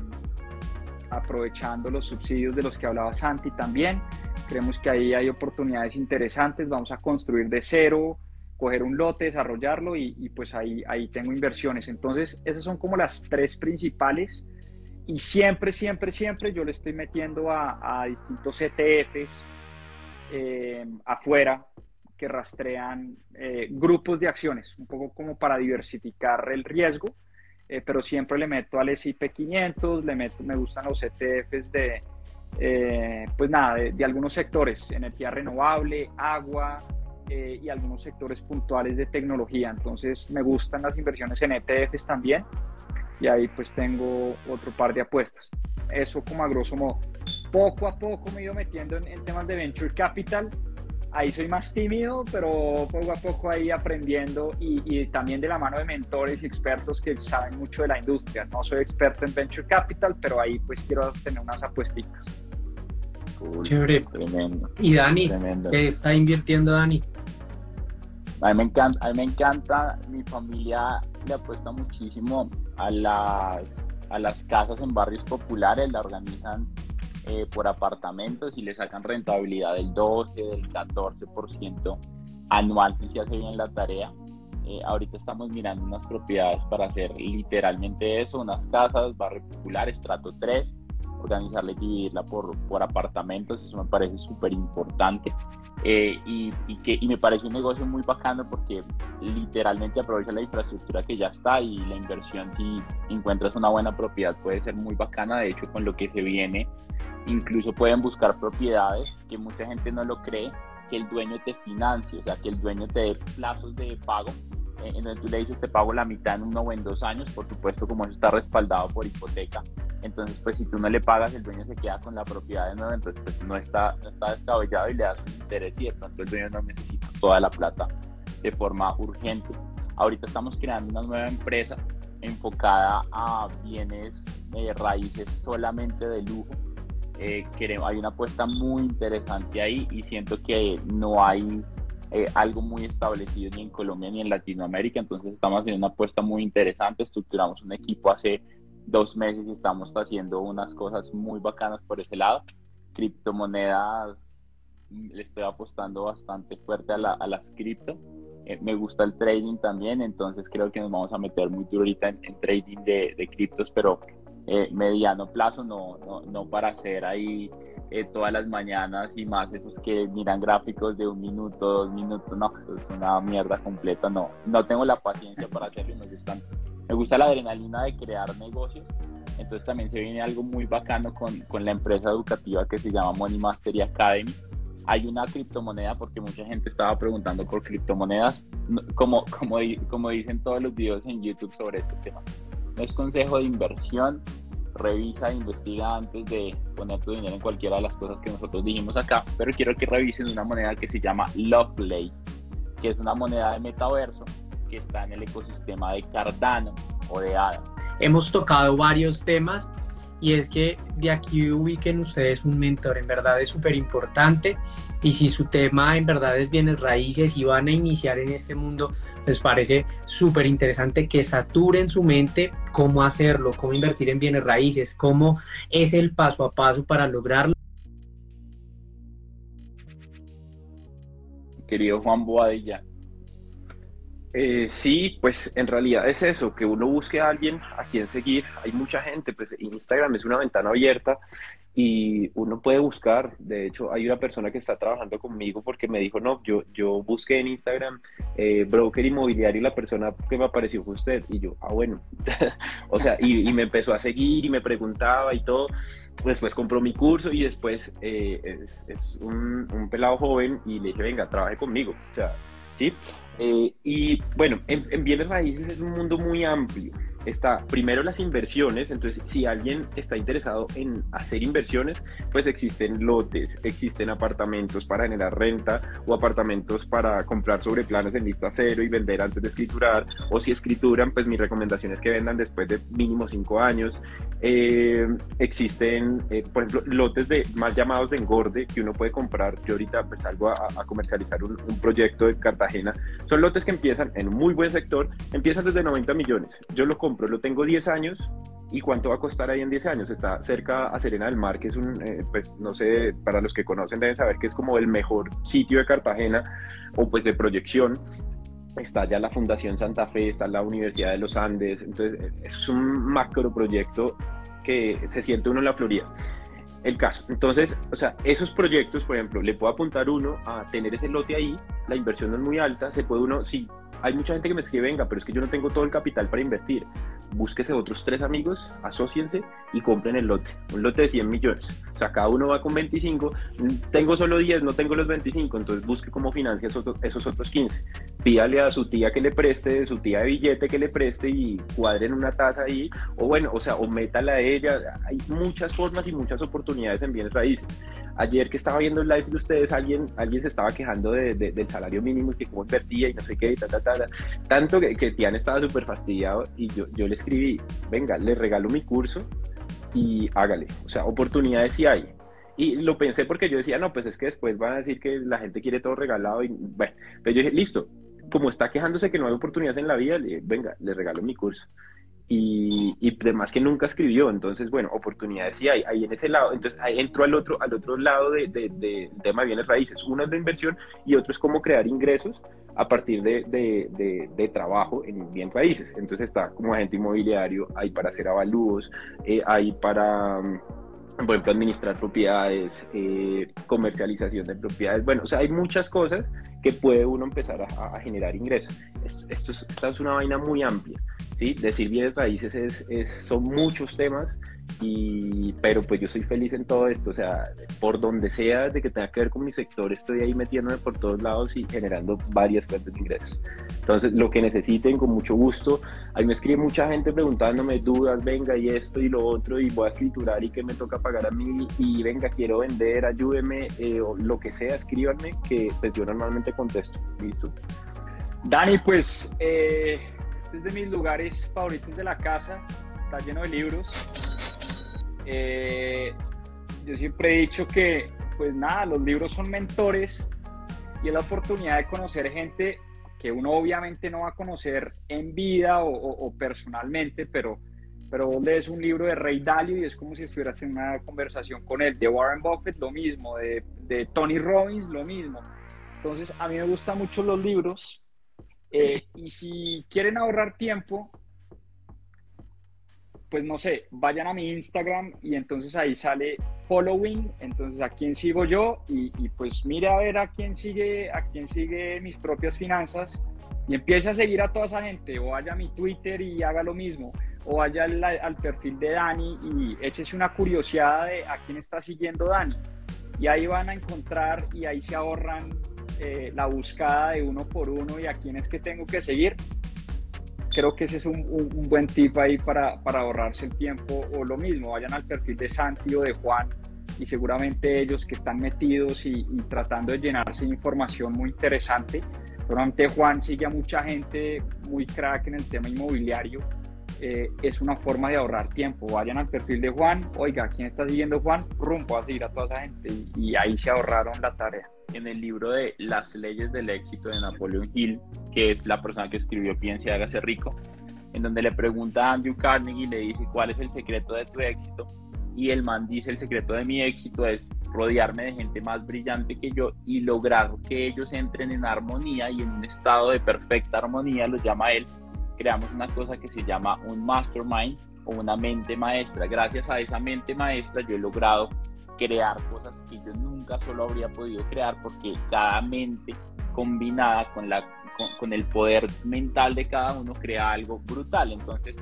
aprovechando los subsidios de los que hablaba Santi también. Creemos que ahí hay oportunidades interesantes, vamos a construir de cero, coger un lote, desarrollarlo y, pues ahí, ahí tengo inversiones. Entonces, esas son como las tres principales y siempre, siempre, siempre yo le estoy metiendo a, distintos ETFs eh, afuera que rastrean eh, grupos de acciones, un poco como para diversificar el riesgo, eh, pero siempre le meto al S&P 500, le meto, me gustan los ETFs de, pues nada, de, algunos sectores, energía renovable, agua, y algunos sectores puntuales de tecnología. Entonces me gustan las inversiones en ETFs también y ahí pues tengo otro par de apuestas. Eso como a grosso modo. Poco a poco me he ido metiendo en, temas de venture capital. Ahí soy más tímido, pero poco a poco ahí aprendiendo y, y, también de la mano de mentores y expertos que saben mucho de la industria. No soy experto en venture capital, pero ahí pues quiero tener unas apuestas. Chévere. Tremendo. ¿Y Dani? ¿Qué está invirtiendo Dani? A mí me encanta, a mí me encanta, mi familia le apuesta muchísimo a las, a las casas en barrios populares, la organizan eh, por apartamentos y le sacan rentabilidad del 12, del 14% anual si se hace bien la tarea. Eh, ahorita estamos mirando unas propiedades para hacer literalmente eso, unas casas, barrio popular, estrato 3, organizarla y dividirla por, por apartamentos, eso me parece súper importante. Eh, y, que, y me parece un negocio muy bacano porque literalmente aprovecha la infraestructura que ya está y la inversión si encuentras una buena propiedad puede ser muy bacana, de hecho con lo que se viene incluso pueden buscar propiedades que mucha gente no lo cree, que el dueño te financie, o sea, que el dueño te dé plazos de pago. Eh, en donde tú le dices te pago la mitad en uno o en dos años, por supuesto como eso está respaldado por hipoteca, entonces pues si tú no le pagas el dueño se queda con la propiedad de nuevo, entonces pues no está, no está descabellado y le das un interés y de pronto el dueño no necesita toda la plata de forma urgente. Ahorita estamos creando una nueva empresa enfocada a bienes eh, raíces solamente de lujo. Eh, hay una apuesta muy interesante ahí y siento que no hay eh, algo muy establecido ni en Colombia ni en Latinoamérica, entonces estamos haciendo una apuesta muy interesante, estructuramos un equipo hace dos meses y estamos haciendo unas cosas muy bacanas por ese lado. Criptomonedas, le estoy apostando bastante fuerte a, las cripto. Eh, me gusta el trading también, entonces creo que nos vamos a meter muy duro en, trading de, criptos, pero eh, mediano plazo, no, no, no para hacer ahí eh, todas las mañanas y más esos que miran gráficos de un minuto, dos minutos, no, es una mierda completa, no, no tengo la paciencia para hacerlo me gustan, me gusta la adrenalina de crear negocios, entonces también se viene algo muy bacano con, con la empresa educativa que se llama Money Mastery Academy, hay una criptomoneda porque mucha gente estaba preguntando por criptomonedas, como, como, como dicen todos los videos en YouTube sobre este tema. No es consejo de inversión, revisa, investiga antes de poner tu dinero en cualquiera de las cosas que nosotros dijimos acá, pero quiero que revisen una moneda que se llama Lovely, que es una moneda de metaverso que está en el ecosistema de Cardano o de ADA. Hemos tocado varios temas y es que de aquí ubiquen ustedes un mentor, en verdad es súper importante y si su tema en verdad es bienes raíces y van a iniciar en este mundo, les parece súper interesante que saturen su mente cómo hacerlo, cómo invertir en bienes raíces, cómo es el paso a paso para lograrlo. Querido Juan Boadilla, eh, sí, pues en realidad es eso, que uno busque a alguien a quien seguir. Hay mucha gente, pues Instagram es una ventana abierta y uno puede buscar. De hecho, hay una persona que está trabajando conmigo porque me dijo, no, yo, yo busqué en Instagram eh, broker inmobiliario y la persona que me apareció fue usted. Y yo, ah, bueno. o sea, y, me empezó a seguir y me preguntaba y todo. Después compró mi curso y después eh, es, un, un pelado joven y le dije, venga, trabaje conmigo. O sea, ¿sí? Eh, y bueno, en, bienes raíces es un mundo muy amplio. Está primero las inversiones, entonces si alguien está interesado en hacer inversiones, pues existen lotes, existen apartamentos para generar renta o apartamentos para comprar sobre planos en lista cero y vender antes de escriturar, o si escrituran, pues mi recomendación es que vendan después de mínimo cinco años. Eh, existen, eh, por ejemplo, lotes de más llamados de engorde que uno puede comprar. Yo ahorita pues salgo a, comercializar un, un proyecto de Cartagena. Son lotes que empiezan en muy buen sector, empiezan desde 90 millones. Yo lo compro, lo tengo 10 años ¿Y cuánto va a costar ahí en 10 años? Está cerca a Serena del Mar, que es un, eh, pues no sé, para los que conocen deben saber que es como el mejor sitio de Cartagena o pues de proyección. Está ya la Fundación Santa Fe, está la Universidad de los Andes, entonces es un macro proyecto que se siente uno en la Florida el caso. Entonces, o sea, esos proyectos, por ejemplo, le puedo apuntar uno a tener ese lote ahí, la inversión no es muy alta, se puede uno, sí, hay mucha gente que me escribe, venga, pero es que yo no tengo todo el capital para invertir. Búsquese otros tres amigos, asociense y compren el lote, un lote de 100 millones. O sea, cada uno va con 25, tengo solo 10, no tengo los 25, entonces busque cómo financia esos, otros 15. Pídale a su tía que le preste, su tía de billete que le preste y cuadren una tasa ahí, o bueno, o sea, o métala a ella. Hay muchas formas y muchas oportunidades en bienes raíces. Ayer que estaba viendo el live de ustedes, alguien, alguien se estaba quejando de, del salario mínimo y que cómo invertía y no sé qué, y ta, ta, ta, tanto que, que Tian estaba súper fastidiado y yo, yo le escribí, venga, le regalo mi curso y hágale. O sea, oportunidades sí hay. Y lo pensé porque yo decía, no, pues es que después van a decir que la gente quiere todo regalado y bueno, pero yo dije, listo, como está quejándose que no hay oportunidades en la vida, le, venga, le regalo mi curso. Y, y además que nunca escribió, entonces, bueno, oportunidades sí hay, ahí en ese lado, entonces ahí entro al otro, al otro lado del de, de, tema de bienes raíces, uno es de inversión y otro es cómo crear ingresos a partir de, de, trabajo en bien raíces. Entonces está como agente inmobiliario, hay para hacer avalúos, eh, hay para, mm, por ejemplo, administrar propiedades, eh, comercialización de propiedades. Bueno, o sea, hay muchas cosas que puede uno empezar a, generar ingresos. Esto, esto, es, esta es una vaina muy amplia. ¿sí? Decir bienes raíces es, es, son muchos temas y, pero pues yo soy feliz en todo esto, o sea, por donde sea de que tenga que ver con mi sector, estoy ahí metiéndome por todos lados y generando varias fuentes de ingresos. Entonces, lo que necesiten, con mucho gusto. Ahí me escribe mucha gente preguntándome dudas, venga, y esto y lo otro, y voy a escriturar y qué me toca pagar a mí, y venga, quiero vender, ayúdeme, eh, o lo que sea, escríbanme, que pues yo normalmente contesto. ¿Listo? Dani, pues eh, este es de mis lugares favoritos de la casa, está lleno de libros eh, yo siempre he dicho que, pues nada, los libros son mentores y es la oportunidad de conocer gente que uno obviamente no va a conocer en vida o, personalmente, pero, pero vos lees un libro de Ray Dalio y es como si estuvieras en una conversación con él. De Warren Buffett, lo mismo. De, de Tony Robbins, lo mismo. Entonces, a mí me gustan mucho los libros. Eh, y si quieren ahorrar tiempo, pues no sé, vayan a mi Instagram y entonces ahí sale following, entonces a quién sigo yo y, pues mire a ver a quién sigue, a quién sigue mis propias finanzas y empiece a seguir a toda esa gente o vaya a mi Twitter y haga lo mismo o vaya al, perfil de Dani y échese una curiosidad de a quién está siguiendo Dani. Y ahí van a encontrar y ahí se ahorran eh, la búsqueda de uno por uno y a quién es que tengo que seguir creo que ese es un, buen tip ahí para, para, ahorrarse el tiempo o lo mismo, vayan al perfil de Santi o de Juan y seguramente ellos que están metidos y, tratando de llenarse de información muy interesante. Seguramente Juan sigue a mucha gente muy crack en el tema inmobiliario. Eh, es una forma de ahorrar tiempo. Vayan al perfil de Juan, oiga, ¿quién está siguiendo Juan? Rumbo a seguir a toda esa gente y ahí se ahorraron la tarea en el libro de Las leyes del éxito de Napoleon Hill, que es la persona que escribió Piense y hágase rico, en donde le pregunta a Andrew Carnegie y le dice cuál es el secreto de tu éxito. Y el man dice, el secreto de mi éxito es rodearme de gente más brillante que yo y lograr que ellos entren en armonía y en un estado de perfecta armonía, lo llama él. Creamos una cosa que se llama un mastermind o una mente maestra. Gracias a esa mente maestra yo he logrado crear cosas que yo nunca solo habría podido crear porque cada mente combinada con, la, con, el poder mental de cada uno crea algo brutal. Entonces,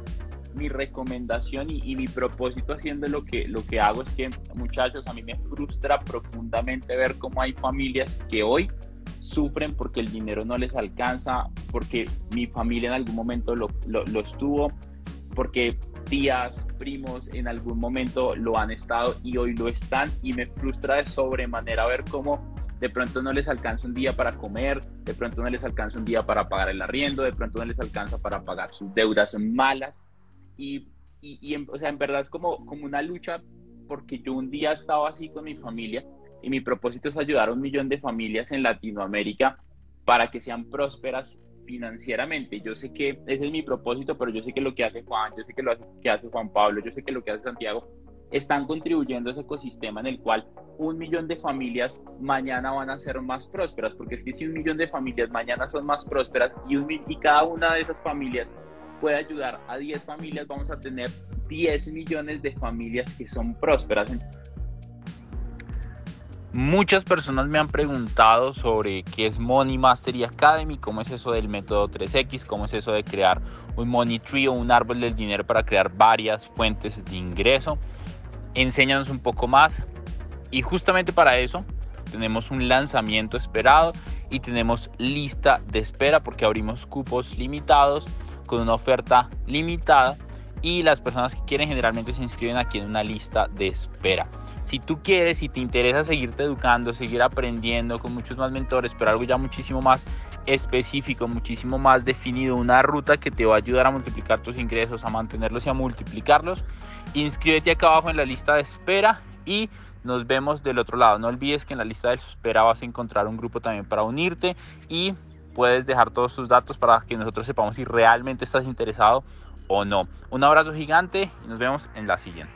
mi recomendación y, mi propósito haciendo lo que, lo que hago es que, muchachos, a mí me frustra profundamente ver cómo hay familias que hoy sufren porque el dinero no les alcanza, porque mi familia en algún momento lo, lo, lo estuvo, porque tías, primos en algún momento lo han estado y hoy lo están y me frustra de sobremanera ver cómo de pronto no les alcanza un día para comer, de pronto no les alcanza un día para pagar el arriendo, de pronto no les alcanza para pagar sus deudas malas. Y, y, en, o sea, en verdad es como, como una lucha porque yo un día estaba así con mi familia y mi propósito es ayudar a un millón de familias en Latinoamérica para que sean prósperas financieramente. Yo sé que ese es mi propósito, pero yo sé que lo que hace Juan, yo sé que lo que hace Juan Pablo, yo sé que lo que hace Santiago, están contribuyendo a ese ecosistema en el cual un millón de familias mañana van a ser más prósperas, porque es que si un millón de familias mañana son más prósperas y, un, y cada una de esas familias puede ayudar a 10 familias, vamos a tener 10 millones de familias que son prósperas. Muchas personas me han preguntado sobre qué es Money Mastery Academy, cómo es eso del método 3X, cómo es eso de crear un money tree o un árbol del dinero para crear varias fuentes de ingreso. Enséñanos un poco más. Y justamente para eso tenemos un lanzamiento esperado y tenemos lista de espera porque abrimos cupos limitados con una oferta limitada y las personas que quieren generalmente se inscriben aquí en una lista de espera. Si tú quieres, y te interesa seguirte educando, seguir aprendiendo con muchos más mentores, pero algo ya muchísimo más específico, muchísimo más definido, una ruta que te va a ayudar a multiplicar tus ingresos, a mantenerlos y a multiplicarlos, inscríbete acá abajo en la lista de espera y nos vemos del otro lado. No olvides que en la lista de espera vas a encontrar un grupo también para unirte y puedes dejar todos tus datos para que nosotros sepamos si realmente estás interesado o no. Un abrazo gigante y nos vemos en la siguiente.